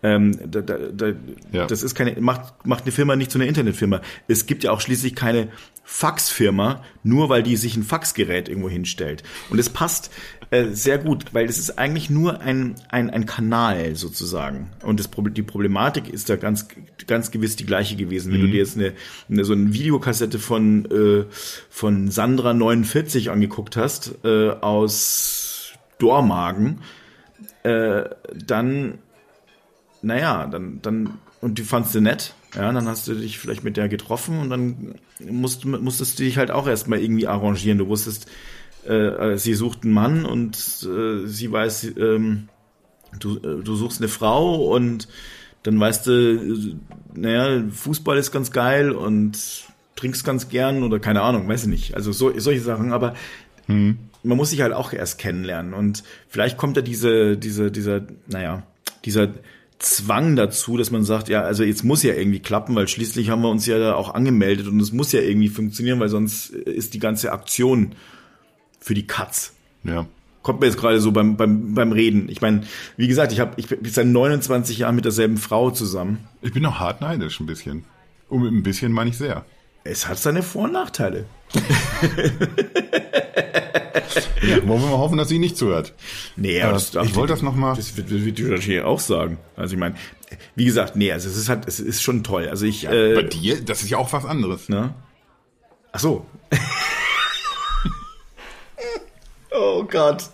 Ähm, da, da, da, Ja. Das ist keine, macht, macht eine Firma nicht zu einer Internetfirma. Es gibt ja auch schließlich keine Faxfirma, nur weil die sich ein Faxgerät irgendwo hinstellt. Und es passt äh, sehr gut, weil es ist eigentlich nur ein, ein, ein Kanal sozusagen. Und das, Proble- die Problematik ist da ganz, ganz gewiss die gleiche gewesen. Wenn du dir jetzt eine, eine so eine Videokassette von, äh, von Sandra 49 angeguckt hast, äh, aus Dormagen, äh, dann naja, dann, dann, und die fandst du nett, ja, dann hast du dich vielleicht mit der getroffen und dann musst, musstest du dich halt auch erstmal irgendwie arrangieren. Du wusstest, äh, sie sucht einen Mann und äh, sie weiß, ähm, du, äh, du suchst eine Frau und dann weißt du, äh, naja, Fußball ist ganz geil und trinkst ganz gern oder keine Ahnung, weiß ich nicht. Also so, solche Sachen, aber man muss sich halt auch erst kennenlernen und vielleicht kommt da diese, diese, dieser, naja, dieser Zwang dazu, dass man sagt, ja, also jetzt muss ja irgendwie klappen, weil schließlich haben wir uns ja da auch angemeldet und es muss ja irgendwie funktionieren, weil sonst ist die ganze Aktion für die Katz. Ja. Kommt mir jetzt gerade so beim, beim, beim Reden. Ich meine, wie gesagt, ich habe ich bin seit 29 Jahren mit derselben Frau zusammen. Ich bin auch hart neidisch ein bisschen. Und mit ein bisschen meine ich sehr. Es hat seine Vor- und Nachteile. ja, wollen wir mal hoffen, dass sie nicht zuhört. Nee, Äh, aber das darf ich wollte das noch mal- Das wird, wird die wahrscheinlich auch sagen. Also ich meine, wie gesagt, nee, also es ist halt, es ist schon toll. Also ich, Bei äh, dir, das ist ja auch was anderes. ne? Ach so. oh Gott.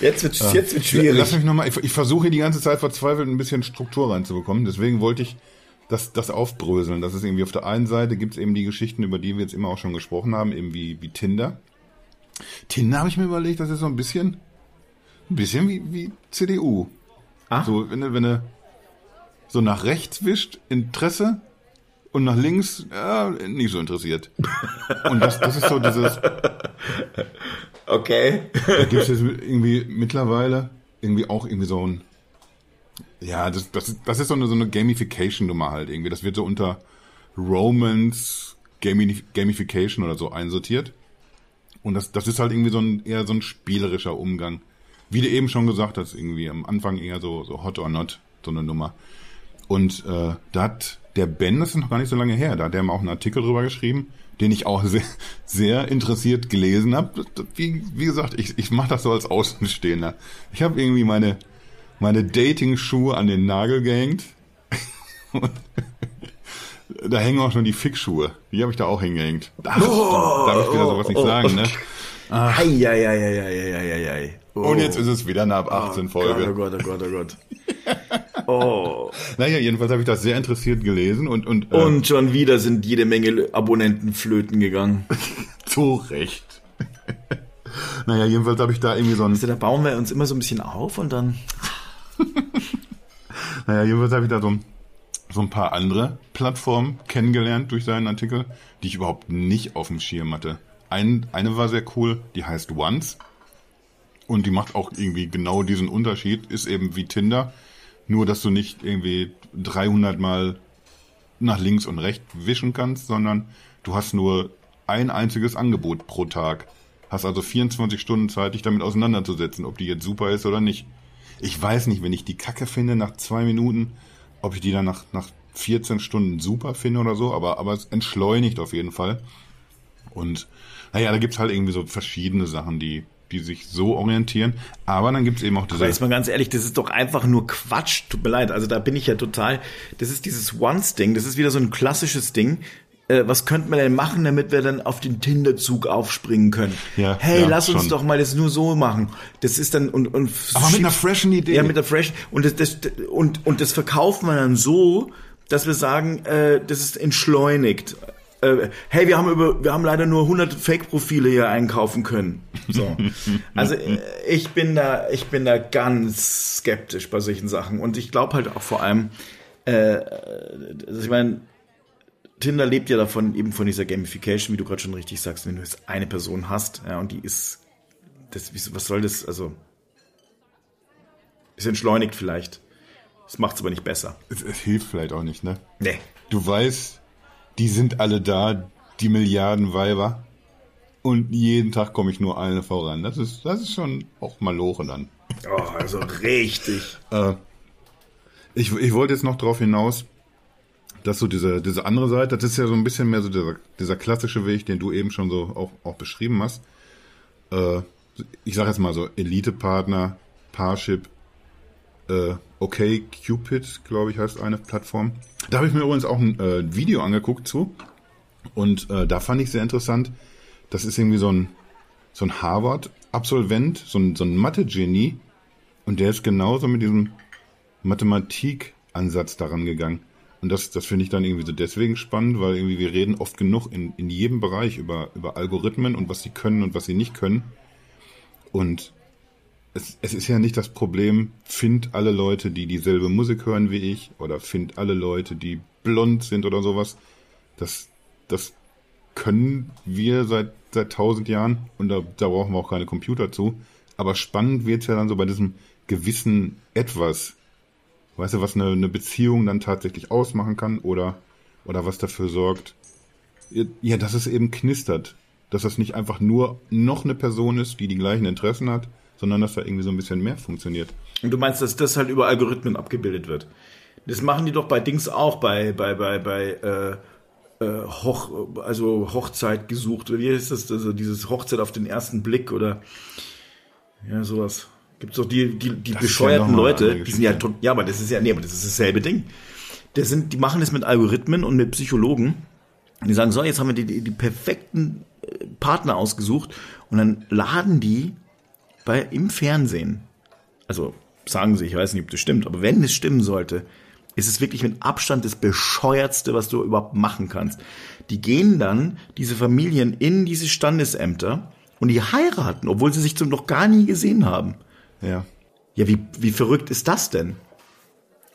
Jetzt wird jetzt wird schwierig. Lass mich noch mal, ich, ich versuche hier die ganze Zeit verzweifelt ein bisschen Struktur reinzubekommen. Deswegen wollte ich das, das aufbröseln. Das ist irgendwie auf der einen Seite gibt's eben die Geschichten, über die wir jetzt immer auch schon gesprochen haben, eben wie, wie Tinder. Tinder habe ich mir überlegt, das ist so ein bisschen, ein bisschen wie, wie CDU. Ah. So, wenn du, wenn du so nach rechts wischt, Interesse und nach links, ja, nicht so interessiert. Und das, das ist so dieses, Okay. gibt es jetzt irgendwie mittlerweile irgendwie auch irgendwie so ein ja, das, das, ist- das ist so eine, so eine Gamification-Nummer halt irgendwie. Das wird so unter Romance Gamif Gamification oder so einsortiert. Und das, das ist halt irgendwie so ein eher so ein spielerischer Umgang. Wie du eben schon gesagt hast, irgendwie am Anfang eher so, so hot or not, so eine Nummer. Und äh, da hat der Ben, das ist noch gar nicht so lange her, da hat der mal auch einen Artikel drüber geschrieben, den ich auch sehr, sehr interessiert gelesen habe. Wie, wie gesagt, ich, ich mache das so als Außenstehender. Ich habe irgendwie meine, meine Dating-Schuhe an den Nagel gehängt. Und da hängen auch schon die Fickschuhe. Die habe ich da auch hingehängt. Ach, darf ich wieder sowas nicht sagen, ne? Eieieiei. Oh. Und jetzt ist es wieder eine ab 18 Folge. Oh Gott, oh Gott, oh Gott. Oh. Naja, jedenfalls habe ich das sehr interessiert gelesen und, und, äh, Und schon wieder sind jede Menge Abonnenten flöten gegangen. zu Recht. naja, jedenfalls habe ich da irgendwie so ein, Also da bauen wir uns immer so ein bisschen auf und dann. naja, jedenfalls habe ich da so ein, so ein paar andere Plattformen kennengelernt durch seinen Artikel, die ich überhaupt nicht auf dem Schirm hatte. Ein, eine war sehr cool, die heißt Once. Und die macht auch irgendwie genau diesen Unterschied, ist eben wie Tinder, nur dass du nicht irgendwie 300 Mal nach links und rechts wischen kannst, sondern du hast nur ein einziges Angebot pro Tag. Hast also 24 Stunden Zeit, dich damit auseinanderzusetzen, ob die jetzt super ist oder nicht. Ich weiß nicht, wenn ich die Kacke finde nach zwei Minuten, ob ich die dann nach, nach 14 Stunden super finde oder so, aber, aber es entschleunigt auf jeden Fall. Und naja, da gibt's halt irgendwie so verschiedene Sachen, die, die sich so orientieren. Aber dann gibt's eben auch diese. Aber jetzt mal ganz ehrlich, das ist doch einfach nur Quatsch. Tut mir leid. Also da bin ich ja total. Das ist dieses Once-Ding. Das ist wieder so ein klassisches Ding. Äh, was könnten wir denn machen, damit wir dann auf den Tinder-Zug aufspringen können? Ja, hey, ja, lass uns schon. doch mal das nur so machen. Das ist dann und und Aber mit einer freshen Idee. Ja, mit der Fresh und das, das und und das verkauft man dann so, dass wir sagen, äh, das ist entschleunigt. Äh, hey, wir haben über wir haben leider nur 100 Fake-Profile hier einkaufen können. So. Also äh, ich bin da ich bin da ganz skeptisch bei solchen Sachen und ich glaube halt auch vor allem äh, also ich meine Tinder lebt ja davon, eben von dieser Gamification, wie du gerade schon richtig sagst, wenn du jetzt eine Person hast, ja, und die ist, das, was soll das, also, ist entschleunigt vielleicht. Das macht es aber nicht besser. es, es hilft vielleicht auch nicht, ne? Nee. Du weißt, die sind alle da, die Milliarden Weiber. Und jeden Tag komme ich nur eine voran. Das ist, das ist schon auch Maloche dann. Oh, also richtig. Äh, ich, ich wollte jetzt noch darauf hinaus, dass so diese, diese andere Seite, das ist ja so ein bisschen mehr so dieser, dieser klassische Weg, den du eben schon so auch, auch beschrieben hast. Äh, ich sage jetzt mal so Elite-Partner, Parship, äh, okay, Cupid, glaube ich, heißt eine Plattform. Da habe ich mir übrigens auch ein äh, Video angeguckt zu. Und äh, da fand ich sehr interessant, das ist irgendwie so ein, so ein Harvard-Absolvent, so ein, so ein Mathe-Genie. Und der ist genauso mit diesem Mathematikansatz daran gegangen. Und das, das finde ich dann irgendwie so deswegen spannend, weil irgendwie wir reden oft genug in, in jedem Bereich über, über Algorithmen und was sie können und was sie nicht können. Und es, es ist ja nicht das Problem, find alle Leute, die dieselbe Musik hören wie ich, oder find alle Leute, die blond sind oder sowas. Das, das können wir seit, seit tausend Jahren und da, da brauchen wir auch keine Computer zu. Aber spannend wird's ja dann so bei diesem gewissen Etwas. Weißt du, was eine, eine Beziehung dann tatsächlich ausmachen kann oder, oder was dafür sorgt, ja, dass es eben knistert. Dass das nicht einfach nur noch eine Person ist, die die gleichen Interessen hat, sondern dass da irgendwie so ein bisschen mehr funktioniert. Und du meinst, dass das halt über Algorithmen abgebildet wird? Das machen die doch bei Dings auch, bei, bei, bei, bei, äh, äh, Hoch, also Hochzeit gesucht, wie ist das, also dieses Hochzeit auf den ersten Blick oder ja, sowas. Gibt's doch die, die, die Das bescheuerten ja Leute, die sind ja, tot- ja, aber das ist ja, nee, aber das ist dasselbe Ding. Das sind, die machen es mit Algorithmen und mit Psychologen. Die sagen, so, jetzt haben wir die, die, die perfekten äh, Partner ausgesucht und dann laden die bei, im Fernsehen, also sagen sie, ich weiß nicht, ob das stimmt, aber wenn es stimmen sollte, ist es wirklich mit Abstand das bescheuertste, was du überhaupt machen kannst. Die gehen dann, diese Familien, in diese Standesämter und die heiraten, obwohl sie sich zum noch gar nie gesehen haben. Ja. Ja, wie, wie verrückt ist das denn?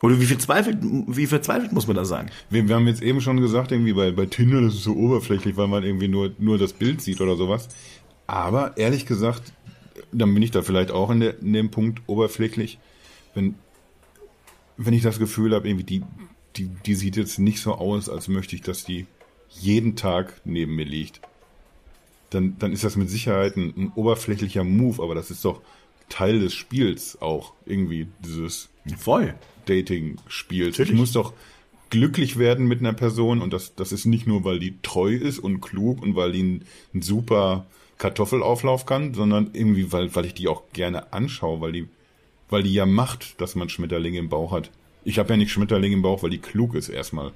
Oder wie verzweifelt, wie verzweifelt muss man da sein? Wir, wir haben jetzt eben schon gesagt, irgendwie bei, bei Tinder, das ist so oberflächlich, weil man irgendwie nur, nur das Bild sieht oder sowas. Aber ehrlich gesagt, dann bin ich da vielleicht auch in, der, in dem Punkt oberflächlich, wenn, wenn ich das Gefühl habe, irgendwie die, die, die sieht jetzt nicht so aus, als möchte ich, dass die jeden Tag neben mir liegt. Dann, dann ist das mit Sicherheit ein, ein oberflächlicher Move, aber das ist doch Teil des Spiels auch, irgendwie, dieses Voll. Dating-Spiels. Ich muss doch glücklich werden mit einer Person und das, das ist nicht nur, weil die treu ist und klug und weil die einen super Kartoffelauflauf kann, sondern irgendwie, weil, weil ich die auch gerne anschaue, weil die, weil die ja macht, dass man Schmetterlinge im Bauch hat. Ich habe ja nicht Schmetterlinge im Bauch, weil die klug ist erstmal.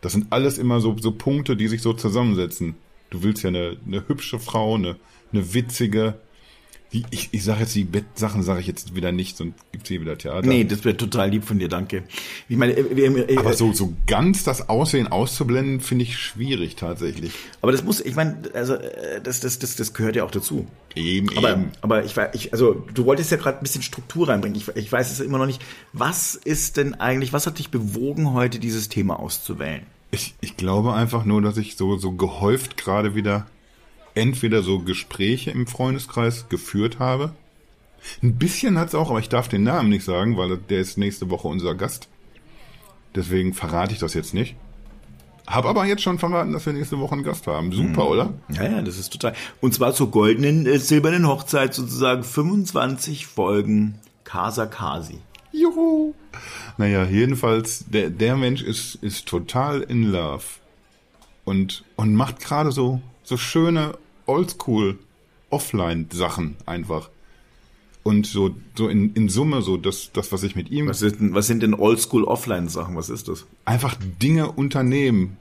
Das sind alles immer so, so Punkte, die sich so zusammensetzen. Du willst ja eine, eine hübsche Frau, eine, eine witzige. Die, ich ich sage jetzt die Bettsachen, sage ich jetzt wieder nicht, sonst gibt's hier wieder Theater. Nee, das wäre total lieb von dir, danke. Ich meine, äh, äh, Aber so, so ganz das Aussehen auszublenden, finde ich schwierig tatsächlich. aber das muss, ich meine, also äh, das, das, das, das gehört ja auch dazu. Eben, Aber, eben. aber ich, war- ich, also du wolltest ja gerade ein bisschen Struktur reinbringen. Ich, ich weiß es immer noch nicht. Was ist denn eigentlich, was hat dich bewogen, heute dieses Thema auszuwählen? Ich, ich glaube einfach nur, dass ich so, so gehäuft gerade wieder entweder so Gespräche im Freundeskreis geführt habe. Ein bisschen hat's auch, aber ich darf den Namen nicht sagen, weil der ist nächste Woche unser Gast. Deswegen verrate ich das jetzt nicht. Hab aber jetzt schon verraten, dass wir nächste Woche einen Gast haben. Super, oder? Ja, ja, das ist total. Und zwar zur goldenen, äh, silbernen Hochzeit sozusagen 25 Folgen Casa Kasi. Juhu. Naja, jedenfalls, der, der Mensch ist, ist total in love. Und, und macht gerade so, so schöne Oldschool Offline-Sachen einfach. Und so, so in, in Summe, so das, das, was ich mit ihm Was, ist denn, was sind denn Oldschool-Offline-Sachen? Was ist das? einfach Dinge unternehmen,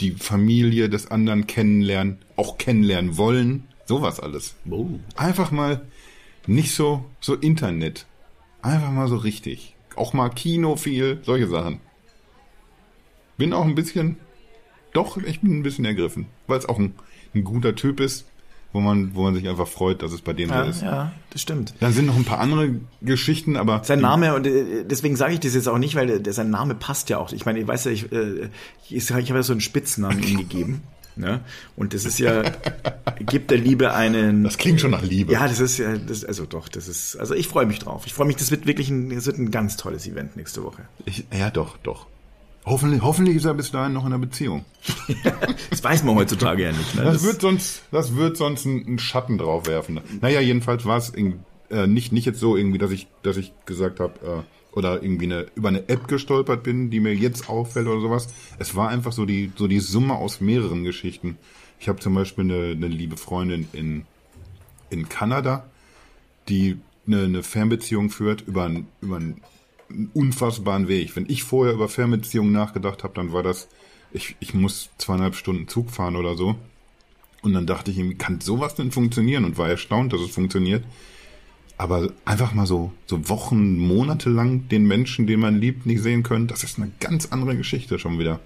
die Familie des anderen kennenlernen, auch kennenlernen wollen, sowas alles. Oh. Einfach mal nicht so, so Internet. Einfach mal so richtig. Auch mal Kino viel, solche Sachen. Bin auch ein bisschen, doch, ich bin ein bisschen ergriffen, weil es auch ein, ein guter Typ ist, wo man, wo man sich einfach freut, dass es bei dem Ja, so ist. ja, das stimmt. Dann sind noch ein paar andere Geschichten, aber Sein Name, und äh, deswegen sage ich das jetzt auch nicht, weil der, sein Name passt ja auch. Ich meine, ich weiß ja, ich, äh, ich, ich habe ja so einen Spitznamen ihm gegeben. Ne? Und das ist ja, gibt der Liebe einen. das klingt schon nach Liebe. ja, das ist ja, das, also doch, das ist, also ich freue mich drauf. Ich freue mich, das wird wirklich ein, das wird ein ganz tolles Event nächste Woche. Ich, ja, doch, doch. Hoffentlich, hoffentlich ist er bis dahin noch in einer Beziehung. Das weiß man heutzutage ja nicht. Ne? Das, wird sonst, das wird sonst einen Schatten drauf werfen. Naja, jedenfalls war es äh, nicht, nicht jetzt so irgendwie, dass ich, dass ich gesagt habe, äh, oder irgendwie eine, über eine App gestolpert bin, die mir jetzt auffällt oder sowas. Es war einfach so die, so die Summe aus mehreren Geschichten. Ich habe zum Beispiel eine, eine liebe Freundin in, in Kanada, die eine, eine Fernbeziehung führt über einen, über einen unfassbaren Weg. Wenn ich vorher über Fernbeziehungen nachgedacht habe, dann war das, ich, ich muss zweieinhalb Stunden Zug fahren oder so. Und dann dachte ich, irgendwie, kann sowas denn funktionieren? Und war erstaunt, dass es funktioniert. Aber einfach mal so, so Wochen, Monate lang den Menschen, den man liebt, nicht sehen können, das ist eine ganz andere Geschichte schon wieder.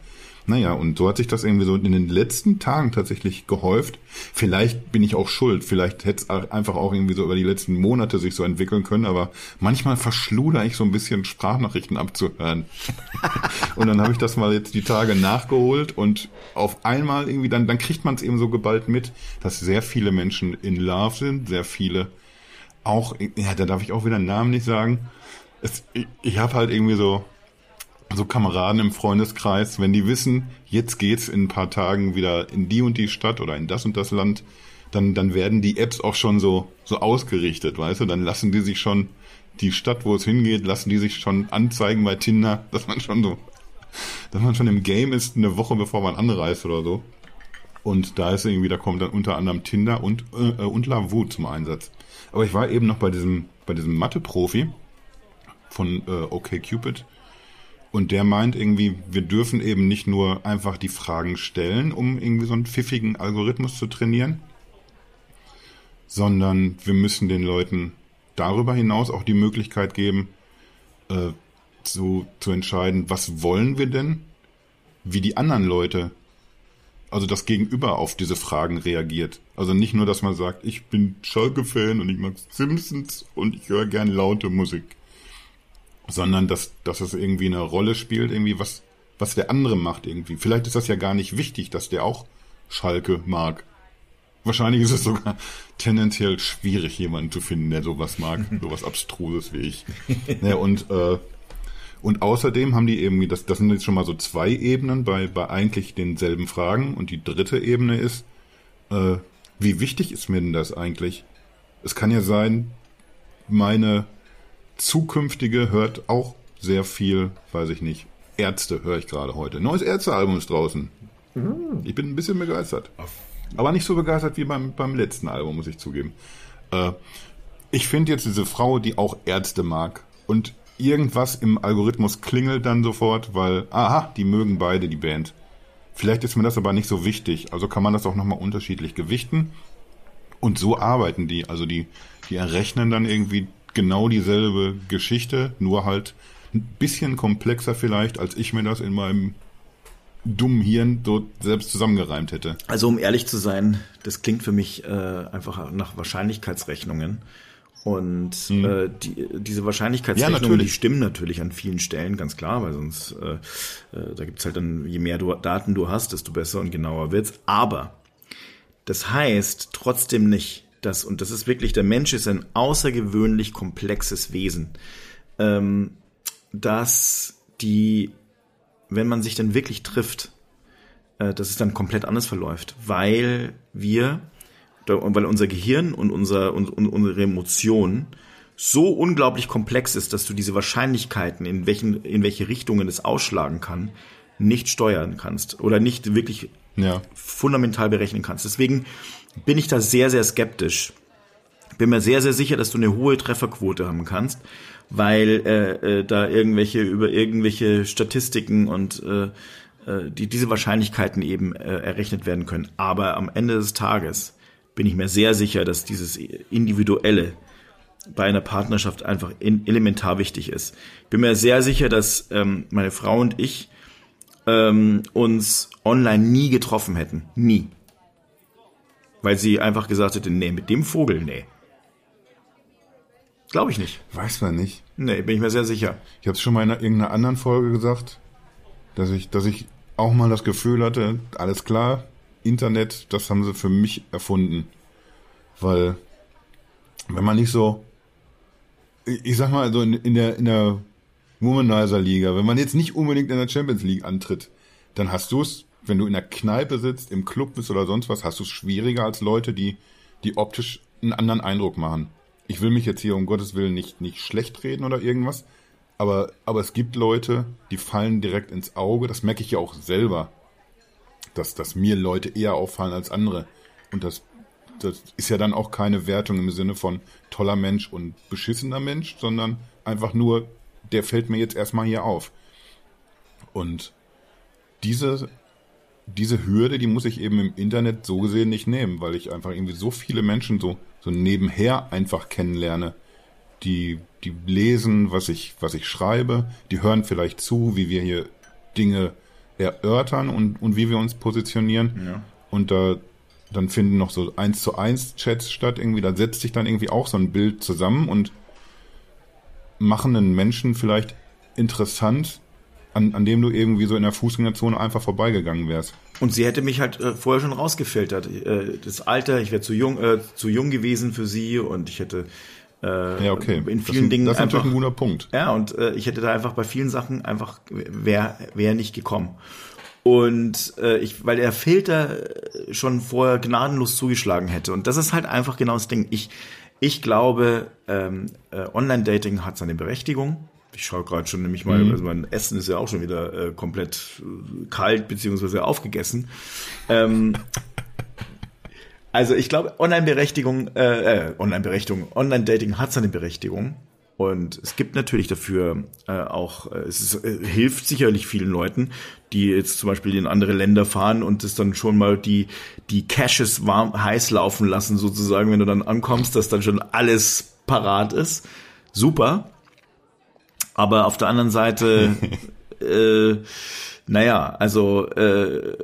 Naja, und so hat sich das irgendwie so in den letzten Tagen tatsächlich gehäuft. Vielleicht bin ich auch schuld, vielleicht hätte es einfach auch irgendwie so über die letzten Monate sich so entwickeln können, aber manchmal verschluder ich so ein bisschen Sprachnachrichten abzuhören. und dann habe ich das mal jetzt die Tage nachgeholt und auf einmal irgendwie, dann, dann kriegt man es eben so geballt mit, dass sehr viele Menschen in Love sind, sehr viele auch, ja, da darf ich auch wieder einen Namen nicht sagen. Es, ich ich habe halt irgendwie so, so Kameraden im Freundeskreis, wenn die wissen, jetzt geht's in ein paar Tagen wieder in die und die Stadt oder in das und das Land, dann, dann werden die Apps auch schon so, so ausgerichtet, weißt du, dann lassen die sich schon die Stadt, wo es hingeht, lassen die sich schon anzeigen bei Tinder, dass man schon so dass man schon im Game ist, eine Woche bevor man anreist oder so. Und da ist irgendwie, da kommt dann unter anderem Tinder und, äh, und Lavu zum Einsatz. Aber ich war eben noch bei diesem, bei diesem Mathe-Profi von äh, OkCupid. Und der meint irgendwie, wir dürfen eben nicht nur einfach die Fragen stellen, um irgendwie so einen pfiffigen Algorithmus zu trainieren, sondern wir müssen den Leuten darüber hinaus auch die Möglichkeit geben, äh, zu, zu entscheiden, was wollen wir denn, wie die anderen Leute, also das Gegenüber auf diese Fragen reagiert. Also nicht nur, dass man sagt, ich bin Schalke-Fan und ich mag Simpsons und ich höre gern laute Musik, sondern dass, dass es irgendwie eine Rolle spielt, irgendwie was, was der andere macht irgendwie. Vielleicht ist das ja gar nicht wichtig, dass der auch Schalke mag. Wahrscheinlich ist es sogar tendenziell schwierig, jemanden zu finden, der sowas mag, sowas Abstruses wie ich. Ja, und, äh, und außerdem haben die eben, das, das sind jetzt schon mal so zwei Ebenen bei, bei eigentlich denselben Fragen. Und die dritte Ebene ist, äh, wie wichtig ist mir denn das eigentlich? Es kann ja sein, meine zukünftige hört auch sehr viel, weiß ich nicht. Ärzte höre ich gerade heute. Neues Ärztealbum ist draußen. Ich bin ein bisschen begeistert. Aber nicht so begeistert wie beim, beim letzten Album, muss ich zugeben. Äh, ich finde jetzt diese Frau, die auch Ärzte mag und irgendwas im Algorithmus klingelt dann sofort, weil, aha, die mögen beide die Band. Vielleicht ist mir das aber nicht so wichtig. Also kann man das auch nochmal unterschiedlich gewichten. Und so arbeiten die. Also die, die errechnen dann irgendwie genau dieselbe Geschichte, nur halt ein bisschen komplexer vielleicht, als ich mir das in meinem dummen Hirn so selbst zusammengereimt hätte. Also um ehrlich zu sein, das klingt für mich äh, einfach nach Wahrscheinlichkeitsrechnungen. Und Mhm. äh, die, diese Wahrscheinlichkeitsrechnungen, Ja, die stimmen natürlich an vielen Stellen, ganz klar, weil sonst, äh, äh, da gibt's halt dann, je mehr du, Daten du hast, desto besser und genauer wird's. Aber das heißt trotzdem nicht, dass, und das ist wirklich, der Mensch ist ein außergewöhnlich komplexes Wesen, ähm, dass die, wenn man sich dann wirklich trifft, äh, dass es dann komplett anders verläuft, weil wir, weil unser Gehirn und, unser, und, und unsere Emotionen so unglaublich komplex ist, dass du diese Wahrscheinlichkeiten, in, welchen, in welche Richtungen es ausschlagen kann, nicht steuern kannst oder nicht wirklich Ja. fundamental berechnen kannst. Deswegen bin ich da sehr, sehr skeptisch. Bin mir sehr, sehr sicher, dass du eine hohe Trefferquote haben kannst, weil äh, äh, da irgendwelche über irgendwelche Statistiken und äh, äh, die diese Wahrscheinlichkeiten eben äh, errechnet werden können. Aber am Ende des Tages bin ich mir sehr sicher, dass dieses individuelle bei einer Partnerschaft einfach in, elementar wichtig ist. Bin mir sehr sicher, dass ähm, meine Frau und ich ähm, uns online nie getroffen hätten. Nie. Weil sie einfach gesagt hätte, nee, mit dem Vogel, nee. Glaube ich nicht. Weiß man nicht. Nee, bin ich mir sehr sicher. Ich habe es schon mal in einer- irgendeiner anderen Folge gesagt, dass ich, dass ich auch mal das Gefühl hatte, alles klar, Internet, das haben sie für mich erfunden. Weil, wenn man nicht so, ich sag mal, so in, in der, in der Womanizer-Liga, wenn man jetzt nicht unbedingt in der Champions League antritt, dann hast du es, wenn du in der Kneipe sitzt, im Club bist oder sonst was, hast du es schwieriger als Leute, die, die optisch einen anderen Eindruck machen. Ich will mich jetzt hier um Gottes Willen nicht, nicht schlecht reden oder irgendwas, aber, aber es gibt Leute, die fallen direkt ins Auge. Das merke ich ja auch selber, dass, dass mir Leute eher auffallen als andere. Und das, das ist ja dann auch keine Wertung im Sinne von toller Mensch und beschissener Mensch, sondern einfach nur, der fällt mir jetzt erstmal hier auf. Und diese, diese Hürde, die muss ich eben im Internet so gesehen nicht nehmen, weil ich einfach irgendwie so viele Menschen so, so nebenher einfach kennenlerne, die, die lesen, was ich, was ich schreibe, die hören vielleicht zu, wie wir hier Dinge erörtern und, und wie wir uns positionieren. Ja. Und da, dann finden noch so eins zu eins Chats statt irgendwie, da setzt sich dann irgendwie auch so ein Bild zusammen und machen einen Menschen vielleicht interessant, an, an dem du irgendwie so in der Fußgängerzone einfach vorbeigegangen wärst. Und sie hätte mich halt äh, vorher schon rausgefiltert. Äh, das Alter, ich wäre zu jung, äh, zu jung gewesen für sie und ich hätte äh, Ja, okay. in das, vielen ist- Dingen das ist einfach natürlich ein guter Punkt. Ja, und äh, ich hätte da einfach bei vielen Sachen einfach wäre wär nicht gekommen. Und äh, ich, weil der Filter äh, schon vorher gnadenlos zugeschlagen hätte. Und das ist halt einfach genau das Ding. Ich, ich glaube, ähm, äh, Online-Dating hat seine Berechtigung. Ich schaue gerade schon nämlich mal, also mein Essen ist ja auch schon wieder äh, komplett äh, kalt beziehungsweise aufgegessen. Ähm, also ich glaube, Online-Berechtigung, äh, äh, Online-Berechtigung, Online-Dating hat seine Berechtigung. Und es gibt natürlich dafür äh, auch, äh, es ist, äh, hilft sicherlich vielen Leuten, die jetzt zum Beispiel in andere Länder fahren und es dann schon mal die, die Caches warm, heiß laufen lassen, sozusagen, wenn du dann ankommst, dass dann schon alles parat ist. Super. Aber auf der anderen Seite, äh, naja, also äh,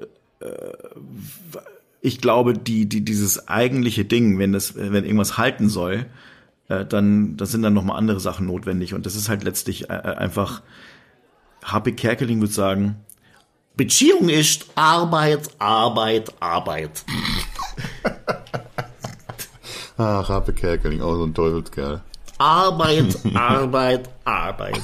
ich glaube, die, die, dieses eigentliche Ding, wenn das, wenn irgendwas halten soll, äh, dann, da sind dann nochmal andere Sachen notwendig. Und das ist halt letztlich äh, einfach, HP Kerkeling würde sagen, Beziehung ist Arbeit, Arbeit, Arbeit. Ach, Harpe Kerkeling, auch so ein Teufelskerl. Arbeit, Arbeit, Arbeit.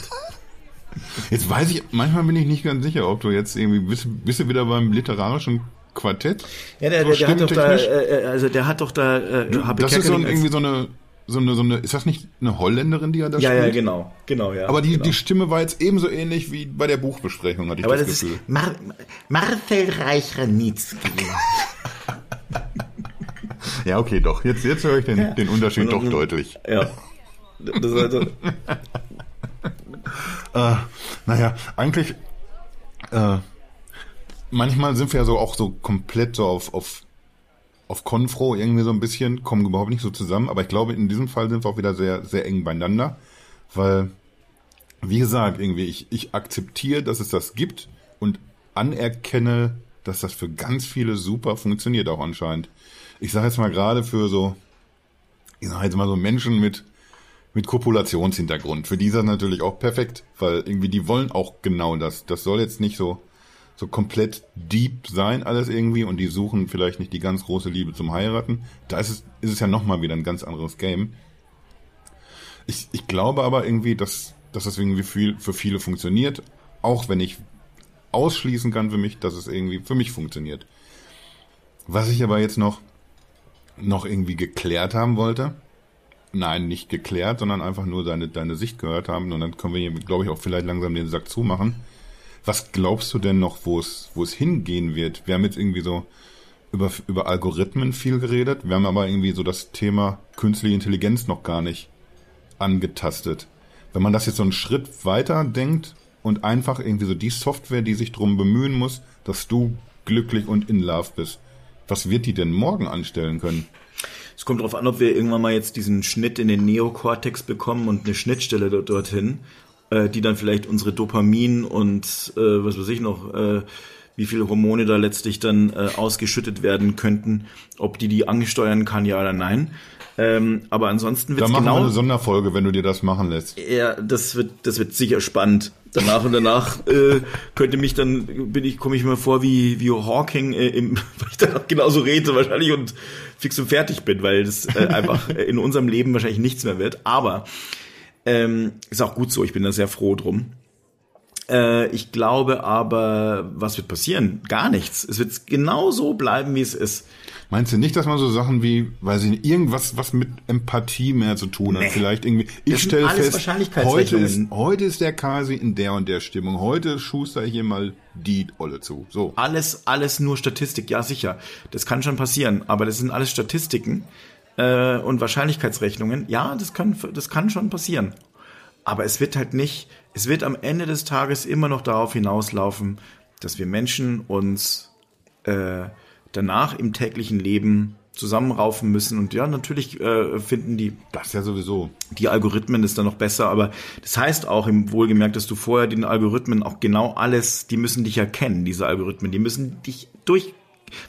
Jetzt weiß ich, manchmal bin ich nicht ganz sicher, ob du jetzt irgendwie, bist, bist du wieder beim literarischen Quartett? ja, der, So der, der hat doch da, äh, äh, also der hat doch da äh, Das ist so ein, irgendwie so eine, so eine, so eine, ist das nicht eine Holländerin, die er da Ja, spielt? ja, genau, genau, ja. Aber die, genau. die Stimme war jetzt ebenso ähnlich wie bei der Buchbesprechung, hatte ich Aber das, das ist- Gefühl. Mar Marcel Reich-Ranitzky. Ja, okay, doch. Jetzt, jetzt höre ich den, den Unterschied doch deutlich. ja. Das also, Äh, naja, eigentlich, äh, manchmal sind wir ja so auch so komplett so auf, auf, auf Konfro irgendwie so ein bisschen, kommen überhaupt nicht so zusammen, aber ich glaube, in diesem Fall sind wir auch wieder sehr, sehr eng beieinander, weil, wie gesagt, irgendwie, ich, ich akzeptiere, dass es das gibt und anerkenne, dass das für ganz viele super funktioniert auch anscheinend. Ich sage jetzt mal gerade für so, ich sage jetzt mal so Menschen mit, mit Kopulationshintergrund. Für die ist das natürlich auch perfekt, weil irgendwie die wollen auch genau das. Das soll jetzt nicht so, so komplett deep sein alles irgendwie und die suchen vielleicht nicht die ganz große Liebe zum Heiraten. Da ist es, ist es ja nochmal wieder ein ganz anderes Game. Ich, ich glaube aber irgendwie, dass, dass das irgendwie viel, für viele funktioniert, auch wenn ich ausschließen kann für mich, dass es irgendwie für mich funktioniert. Was ich aber jetzt noch, noch irgendwie geklärt haben wollte, Nein, nicht geklärt, sondern einfach nur deine, deine Sicht gehört haben. Und dann können wir hier, glaube ich, auch vielleicht langsam den Sack zumachen. Was glaubst du denn noch, wo es, wo es hingehen wird? Wir haben jetzt irgendwie so über, über Algorithmen viel geredet. Wir haben aber irgendwie so das Thema künstliche Intelligenz noch gar nicht angetastet. Wenn man das jetzt so einen Schritt weiter denkt und einfach irgendwie so die Software, die sich drum bemühen muss, dass du glücklich und in Love bist, was wird die denn morgen anstellen können? Es kommt darauf an, ob wir irgendwann mal jetzt diesen Schnitt in den Neokortex bekommen und eine Schnittstelle dort, dorthin, äh, die dann vielleicht unsere Dopamin und äh, was weiß ich noch, äh, wie viele Hormone da letztlich dann äh, ausgeschüttet werden könnten, ob die die ansteuern kann, ja oder nein. Ähm, aber ansonsten wird machen wir genau eine Sonderfolge, wenn du dir das machen lässt. ja, das wird, das wird sicher spannend. Danach und danach äh, könnte mich dann bin ich komme ich mir vor wie wie Hawking äh, im, weil ich dann auch genauso rede wahrscheinlich und fix und fertig bin, weil das äh, einfach in unserem Leben wahrscheinlich nichts mehr wird. Aber ähm, ist auch gut so. Ich bin da sehr froh drum. Äh, ich glaube aber, was wird passieren? Gar nichts. Es wird genau so bleiben, wie es ist. Meinst du nicht, dass man so Sachen wie, weiß ich nicht, irgendwas, was mit Empathie mehr zu tun hat? Nee. Vielleicht irgendwie, ich stelle fest, heute ist, heute ist der Kasi in der und der Stimmung. Heute schuster ich hier mal die Olle zu. So. alles, alles nur Statistik, ja sicher. Das kann schon passieren, aber das sind alles Statistiken äh, und Wahrscheinlichkeitsrechnungen. Ja, das kann, das kann schon passieren. Aber es wird halt nicht, es wird am Ende des Tages immer noch darauf hinauslaufen, dass wir Menschen uns äh, danach im täglichen Leben zusammenraufen müssen. Und ja, natürlich äh, finden die Das ja sowieso. die Algorithmen ist dann noch besser, aber das heißt auch im Wohlgemerkt, dass du vorher den Algorithmen auch genau alles, die müssen dich erkennen, diese Algorithmen, die müssen dich durch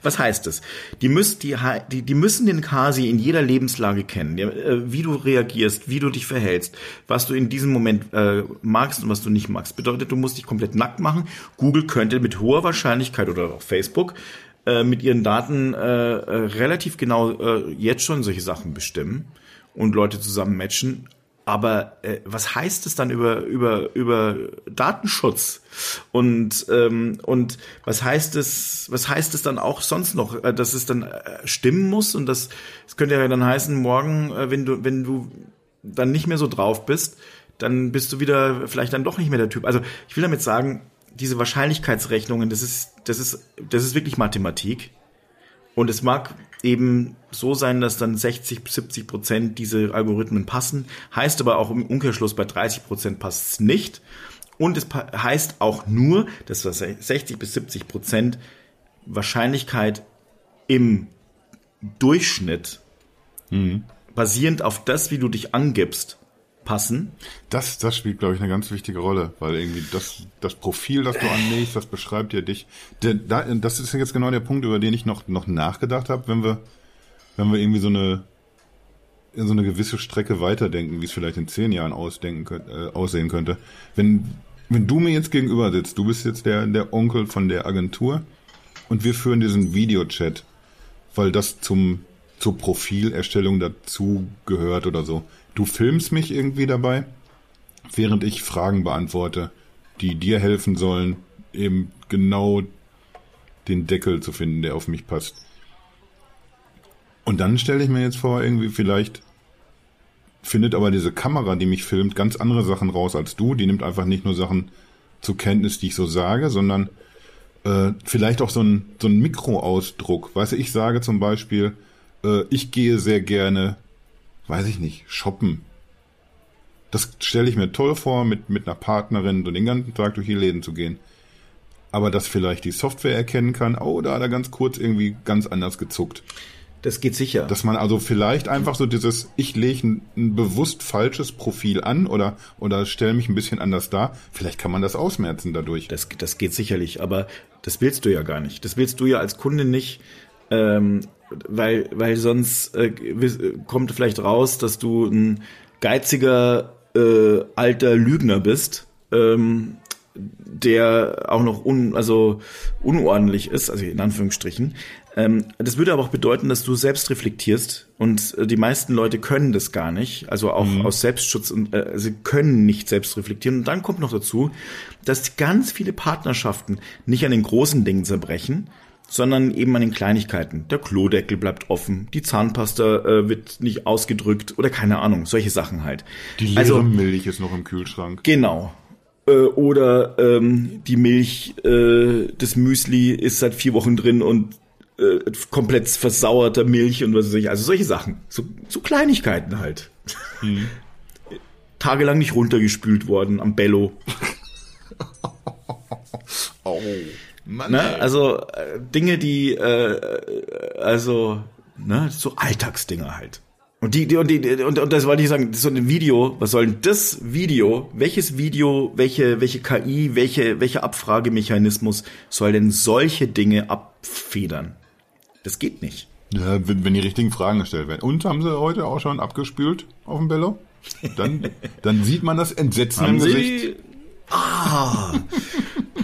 was heißt das? Die müssen, die, die, die müssen den Kasi in jeder Lebenslage kennen, äh, wie du reagierst, wie du dich verhältst, was du in diesem Moment äh, magst und was du nicht magst. Bedeutet, du musst dich komplett nackt machen. Google könnte mit hoher Wahrscheinlichkeit oder auch Facebook äh, mit ihren Daten äh, äh, relativ genau äh, jetzt schon solche Sachen bestimmen und Leute zusammen matchen. Aber äh, was heißt es dann über über über Datenschutz und ähm, und was heißt es was heißt es dann auch sonst noch, äh, dass es dann äh, stimmen muss und das es könnte ja dann heißen morgen, äh, wenn du wenn du dann nicht mehr so drauf bist, dann bist du wieder vielleicht dann doch nicht mehr der Typ. Also ich will damit sagen, diese Wahrscheinlichkeitsrechnungen, das ist, das ist, das ist wirklich Mathematik. Und es mag eben so sein, dass dann 60, 70 Prozent diese Algorithmen passen. Heißt aber auch im Umkehrschluss bei 30 Prozent passt es nicht. Und es heißt auch nur, dass 60 bis 70 Prozent Wahrscheinlichkeit im Durchschnitt mhm. basierend auf das, wie du dich angibst, passen. Das, das spielt, glaube ich, eine ganz wichtige Rolle, weil irgendwie das, das Profil, das du anlegst, das beschreibt ja dich. Das ist jetzt genau der Punkt, über den ich noch, noch nachgedacht habe, wenn wir, wenn wir irgendwie so eine, so eine gewisse Strecke weiterdenken, wie es vielleicht in zehn Jahren ausdenken, äh, aussehen könnte. Wenn, wenn du mir jetzt gegenüber sitzt, du bist jetzt der, der Onkel von der Agentur und wir führen diesen Videochat, weil das zum, zur Profilerstellung dazu gehört oder so. Du filmst mich irgendwie dabei, während ich Fragen beantworte, die dir helfen sollen, eben genau den Deckel zu finden, der auf mich passt. Und dann stelle ich mir jetzt vor, irgendwie vielleicht findet aber diese Kamera, die mich filmt, ganz andere Sachen raus als du. Die nimmt einfach nicht nur Sachen zur Kenntnis, die ich so sage, sondern äh, vielleicht auch so ein, so ein Mikroausdruck. Weißt du, ich sage zum Beispiel, äh, ich gehe sehr gerne, weiß ich nicht, shoppen. Das stelle ich mir toll vor, mit, mit einer Partnerin so den ganzen Tag durch die Läden zu gehen. Aber dass vielleicht die Software erkennen kann, oh, da hat er ganz kurz irgendwie ganz anders gezuckt. Das geht sicher. Dass man also vielleicht einfach so dieses, ich lege ein, ein, bewusst falsches Profil an oder, oder stelle mich ein bisschen anders dar. Vielleicht kann man das ausmerzen dadurch. Das, das geht sicherlich, aber das willst du ja gar nicht. Das willst du ja als Kunde nicht, ähm, weil, weil sonst äh, kommt vielleicht raus, dass du ein geiziger äh, alter Lügner bist. Ähm, der auch noch un, also unordentlich ist, also in Anführungsstrichen. Ähm, das würde aber auch bedeuten, dass du selbst reflektierst und äh, die meisten Leute können das gar nicht, also auch mhm. aus Selbstschutz und äh, sie können nicht selbst reflektieren. Und dann kommt noch dazu, dass ganz viele Partnerschaften nicht an den großen Dingen zerbrechen, sondern eben an den Kleinigkeiten. Der Klodeckel bleibt offen, die Zahnpasta äh, wird nicht ausgedrückt oder keine Ahnung, solche Sachen halt. Die leere also, Milch ist noch im Kühlschrank. Genau. Äh, oder ähm, die Milch äh, des Müsli ist seit vier Wochen drin und äh, komplett versauerter Milch und was weiß ich. Also solche Sachen. So, so Kleinigkeiten halt. Mhm. Tagelang nicht runtergespült worden am Bello. oh. Mann, ne? Also äh, Dinge, die äh, also ne, so Alltagsdinge halt. Und die, die, und, die, und, und das wollte ich sagen, so ein Video, was soll denn das Video, welches Video, welche, welche KI, welche, welcher Abfragemechanismus soll denn solche Dinge abfedern? Das geht nicht. Ja, wenn, wenn die richtigen Fragen gestellt werden. Und haben sie heute auch schon abgespült auf dem Bello? Dann, dann sieht man das Entsetzen haben im sie, Gesicht. Ah,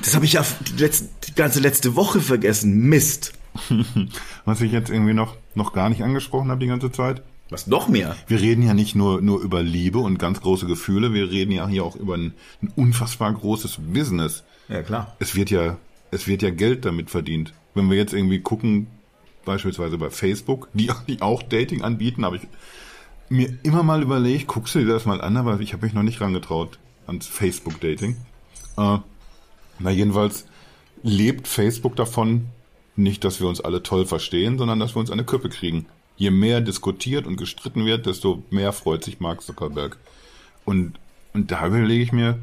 das habe ich ja die, letzte, die ganze letzte Woche vergessen. Mist. Was ich jetzt irgendwie noch, noch gar nicht angesprochen habe die ganze Zeit. Was noch mehr? Wir reden ja nicht nur, nur über Liebe und ganz große Gefühle, wir reden ja hier auch über ein, ein unfassbar großes Business. Ja, klar. Es wird ja, es wird ja Geld damit verdient. Wenn wir jetzt irgendwie gucken, beispielsweise bei Facebook, die, die auch Dating anbieten, habe ich mir immer mal überlegt, guckst du dir das mal an, aber ich habe mich noch nicht rangetraut ans Facebook-Dating. Äh, na jedenfalls lebt Facebook davon, nicht, dass wir uns alle toll verstehen, sondern dass wir uns eine Köppe kriegen je mehr diskutiert und gestritten wird, desto mehr freut sich Mark Zuckerberg. Und, und da überlege ich mir,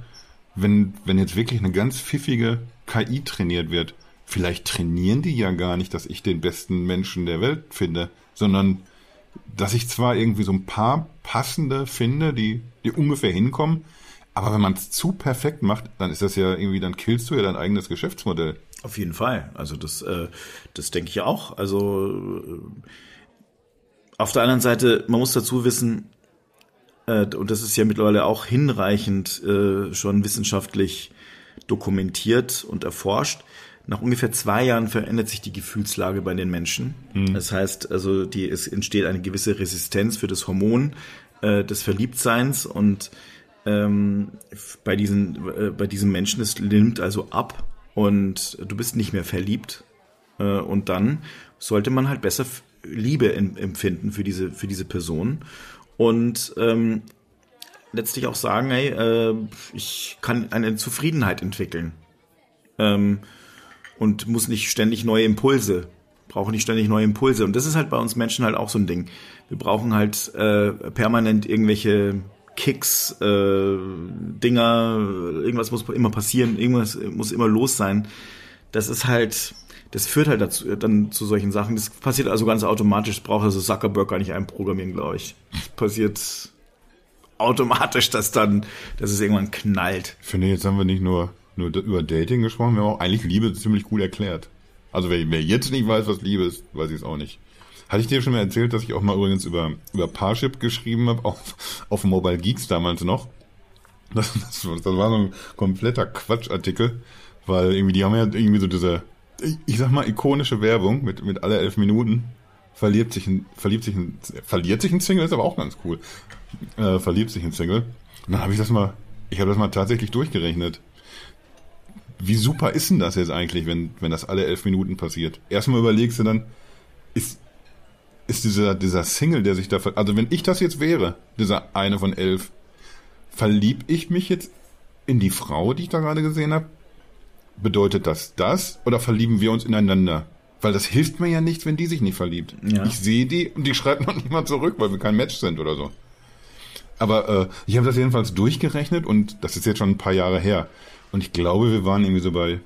wenn, wenn jetzt wirklich eine ganz pfiffige KI trainiert wird, vielleicht trainieren die ja gar nicht, dass ich den besten Menschen der Welt finde, sondern dass ich zwar irgendwie so ein paar passende finde, die, die ungefähr hinkommen, aber wenn man es zu perfekt macht, dann ist das ja irgendwie, dann killst du ja dein eigenes Geschäftsmodell. Auf jeden Fall. Also das, äh, das denke ich auch. Also äh, auf der anderen Seite, man muss dazu wissen, äh, und das ist ja mittlerweile auch hinreichend äh, schon wissenschaftlich dokumentiert und erforscht, nach ungefähr zwei Jahren verändert sich die Gefühlslage bei den Menschen. Mhm. Das heißt, also die, es entsteht eine gewisse Resistenz für das Hormon äh, des Verliebtseins und ähm, bei diesen äh, bei diesen Menschen es nimmt also ab und du bist nicht mehr verliebt äh, und dann sollte man halt besser Liebe empfinden für diese, für diese Person. Und ähm, letztlich auch sagen, hey, äh, ich kann eine Zufriedenheit entwickeln. Ähm, und muss nicht ständig neue Impulse, brauche nicht ständig neue Impulse. Und das ist halt bei uns Menschen halt auch so ein Ding. Wir brauchen halt äh, permanent irgendwelche Kicks, äh, Dinger, irgendwas muss immer passieren, irgendwas muss immer los sein. Das ist halt, das führt halt dazu, dann zu solchen Sachen. Das passiert also ganz automatisch. Braucht also Zuckerberg gar nicht einprogrammieren, glaube ich. Das passiert automatisch, dass dann, dass es irgendwann knallt. Ich finde, jetzt haben wir nicht nur, nur über Dating gesprochen, wir haben auch eigentlich Liebe ziemlich gut erklärt. Also wer, wer jetzt nicht weiß, was Liebe ist, weiß ich es auch nicht. Hatte ich dir schon mal erzählt, dass ich auch mal übrigens über, über Parship geschrieben habe, auf, auf Mobile Geeks damals noch. Das, das, das war so ein kompletter Quatschartikel, weil irgendwie, die haben ja irgendwie so diese, ich sag mal, ikonische Werbung mit, mit alle elf Minuten. Verliebt sich ein, verliebt sich ein, verliert sich ein Single, ist aber auch ganz cool. Äh, verliebt sich ein Single. Und dann habe ich das mal, ich habe das mal tatsächlich durchgerechnet. Wie super ist denn das jetzt eigentlich, wenn, wenn das alle elf Minuten passiert? Erstmal überlegst du dann, ist, ist dieser, dieser Single, der sich da, also wenn ich das jetzt wäre, dieser eine von elf, verlieb ich mich jetzt in die Frau, die ich da gerade gesehen habe? Bedeutet das das oder verlieben wir uns ineinander? Weil das hilft mir ja nichts, wenn die sich nicht verliebt. Ja. Ich sehe die und die schreibt noch nicht mal zurück, weil wir kein Match sind oder so. Aber äh, ich habe das jedenfalls durchgerechnet und das ist jetzt schon ein paar Jahre her. Und ich glaube, wir waren irgendwie so bei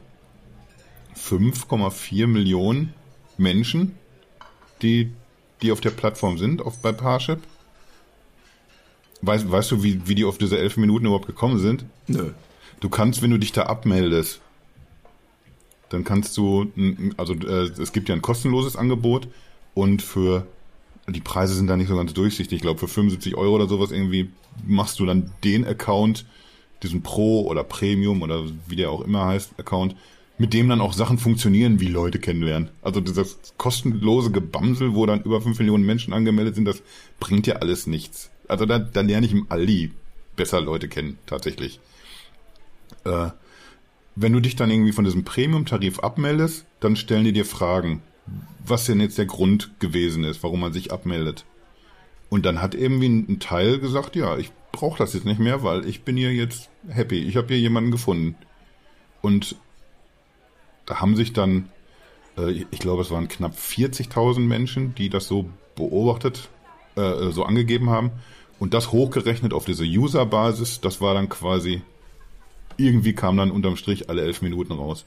5,4 Millionen Menschen, die die auf der Plattform sind, auf, bei Parship? Weißt, weißt du, wie, wie die auf diese elf Minuten überhaupt gekommen sind? Nö. Du kannst, wenn du dich da abmeldest, dann kannst du, also äh, es gibt ja ein kostenloses Angebot und für die Preise sind da nicht so ganz durchsichtig. Ich glaube, für 75 Euro oder sowas irgendwie machst du dann den Account, diesen Pro oder Premium oder wie der auch immer heißt, Account, mit dem dann auch Sachen funktionieren, wie Leute kennenlernen. Also dieses kostenlose Gebamsel, wo dann über 5 Millionen Menschen angemeldet sind, das bringt ja alles nichts. Also da, da lerne ich im Aldi besser Leute kennen, tatsächlich. Äh, wenn du dich dann irgendwie von diesem Premium-Tarif abmeldest, dann stellen die dir Fragen, was denn jetzt der Grund gewesen ist, warum man sich abmeldet. Und dann hat irgendwie ein Teil gesagt, ja, ich brauche das jetzt nicht mehr, weil ich bin hier jetzt happy. Ich habe hier jemanden gefunden. Und da haben sich dann, äh, ich glaube, es waren knapp 40.000 Menschen, die das so beobachtet, äh, so angegeben haben. Und das hochgerechnet auf diese User-Basis, das war dann quasi, irgendwie kam dann unterm Strich alle elf Minuten raus.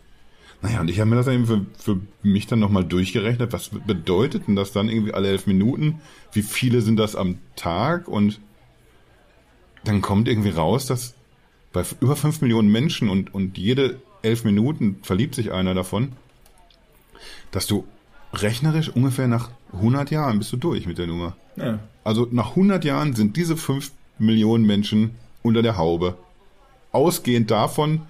Naja, und ich habe mir das eben für, für mich dann nochmal durchgerechnet. Was bedeutet denn das dann irgendwie alle elf Minuten? Wie viele sind das am Tag? Und dann kommt irgendwie raus, dass bei über fünf Millionen Menschen und, und jede elf Minuten verliebt sich einer davon, dass du rechnerisch ungefähr nach 100 Jahren bist du durch mit der Nummer. Ja. Also nach 100 Jahren sind diese 5 Millionen Menschen unter der Haube. Ausgehend davon,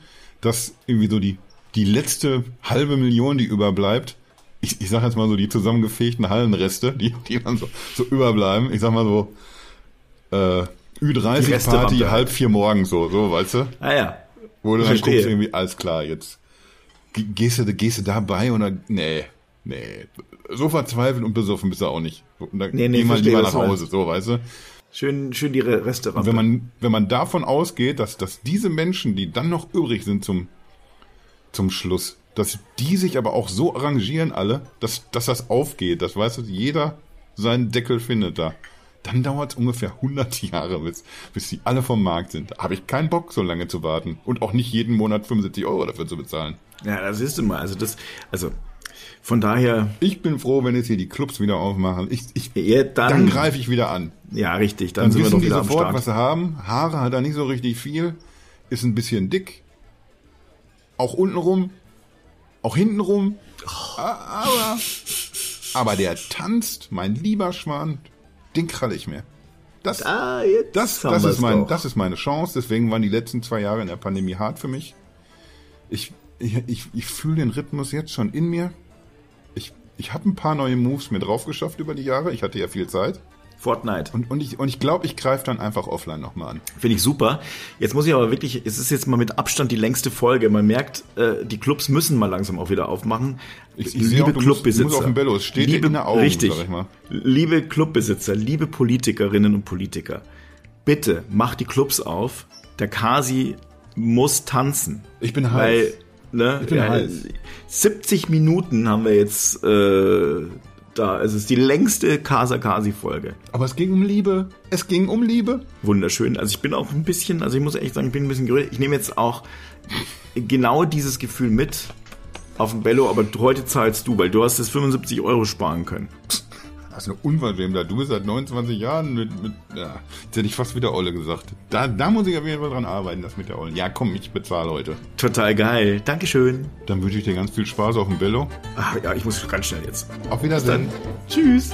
dass irgendwie so die, die letzte halbe Million, die überbleibt, ich, ich sage jetzt mal so die zusammengefegten Hallenreste, die, die dann so, so überbleiben, ich sag mal so äh, Ü30-Party halb vier morgens so, so, weißt du? Ah ja. Wo du dann Verstehe. guckst irgendwie, alles klar, jetzt ge- gehst du, gehst du dabei oder nee, nee. So verzweifelt und besoffen bist du auch nicht. Und dann Nee, nee, geh mal lieber nach Hause, so, weißt du? Schön, schön die Re- Restaurant. Und wenn man, wenn man davon ausgeht, dass, dass diese Menschen, die dann noch übrig sind zum, zum Schluss, dass die sich aber auch so arrangieren alle, dass, dass das aufgeht, dass, weißt du, jeder seinen Deckel findet da. Dann dauert es ungefähr 100 Jahre, bis, bis die alle vom Markt sind. Da habe ich keinen Bock, so lange zu warten. Und auch nicht jeden Monat 75 Euro dafür zu bezahlen. ja, das ist immer, also das, also von daher, Ich bin froh, wenn jetzt hier die Clubs wieder aufmachen. Ich, ich, Ja, dann- dann greife ich wieder an. ja, richtig, dann, Dann sind wir wissen doch die wieder sofort, was sie haben. Haare hat er nicht so richtig viel. Ist ein bisschen dick. Auch untenrum. Auch hintenrum. A- Aber, aber der tanzt, mein lieber Schwan, den kralle ich mir. Das, Ah, das, das, ist mein, doch. das ist meine Chance. Deswegen waren die letzten zwei Jahre in der Pandemie hart für mich. Ich, ich, ich, ich fühle den Rhythmus jetzt schon in mir. Ich, ich habe ein paar neue Moves mir drauf geschafft über die Jahre. Ich hatte ja viel Zeit. Fortnite. Und, und ich, und ich glaube, ich greife dann einfach offline nochmal an. Finde ich super. Jetzt muss ich aber wirklich, es ist jetzt mal mit Abstand die längste Folge. Man merkt, äh, die Clubs müssen mal langsam auch wieder aufmachen. Ich- ich sehe auch, du musst- musst auf dem Bello. Es steht dir in den Augen, richtig, sag ich mal. Liebe Clubbesitzer, liebe Politikerinnen und Politiker, bitte, mach die Clubs auf. Der Kasi muss tanzen. Ich bin heiß. Weil, ne, Ich bin heiß. 70 Minuten haben wir jetzt äh, da. Es ist die längste Casa Kasi Folge. Aber es ging um Liebe. Es ging um Liebe. Wunderschön. Also ich bin auch ein bisschen, also ich muss echt sagen, ich bin ein bisschen gerührt. Ich nehme jetzt auch genau dieses Gefühl mit auf den Bello, aber heute zahlst du, weil du hast das 75 Euro sparen können. Das ist eine Unverschämtheit. Du bist seit 29 Jahren mit, mit ja, jetzt hätte ich fast wieder Olle gesagt. Da, da muss ich auf jeden Fall dran arbeiten, das mit der Ollen. Ja, komm, ich bezahle heute. Total geil. Dankeschön. Dann wünsche ich dir ganz viel Spaß auf dem Bello. Ach ja, ich muss ganz schnell jetzt. Auf Wiedersehen. Tschüss.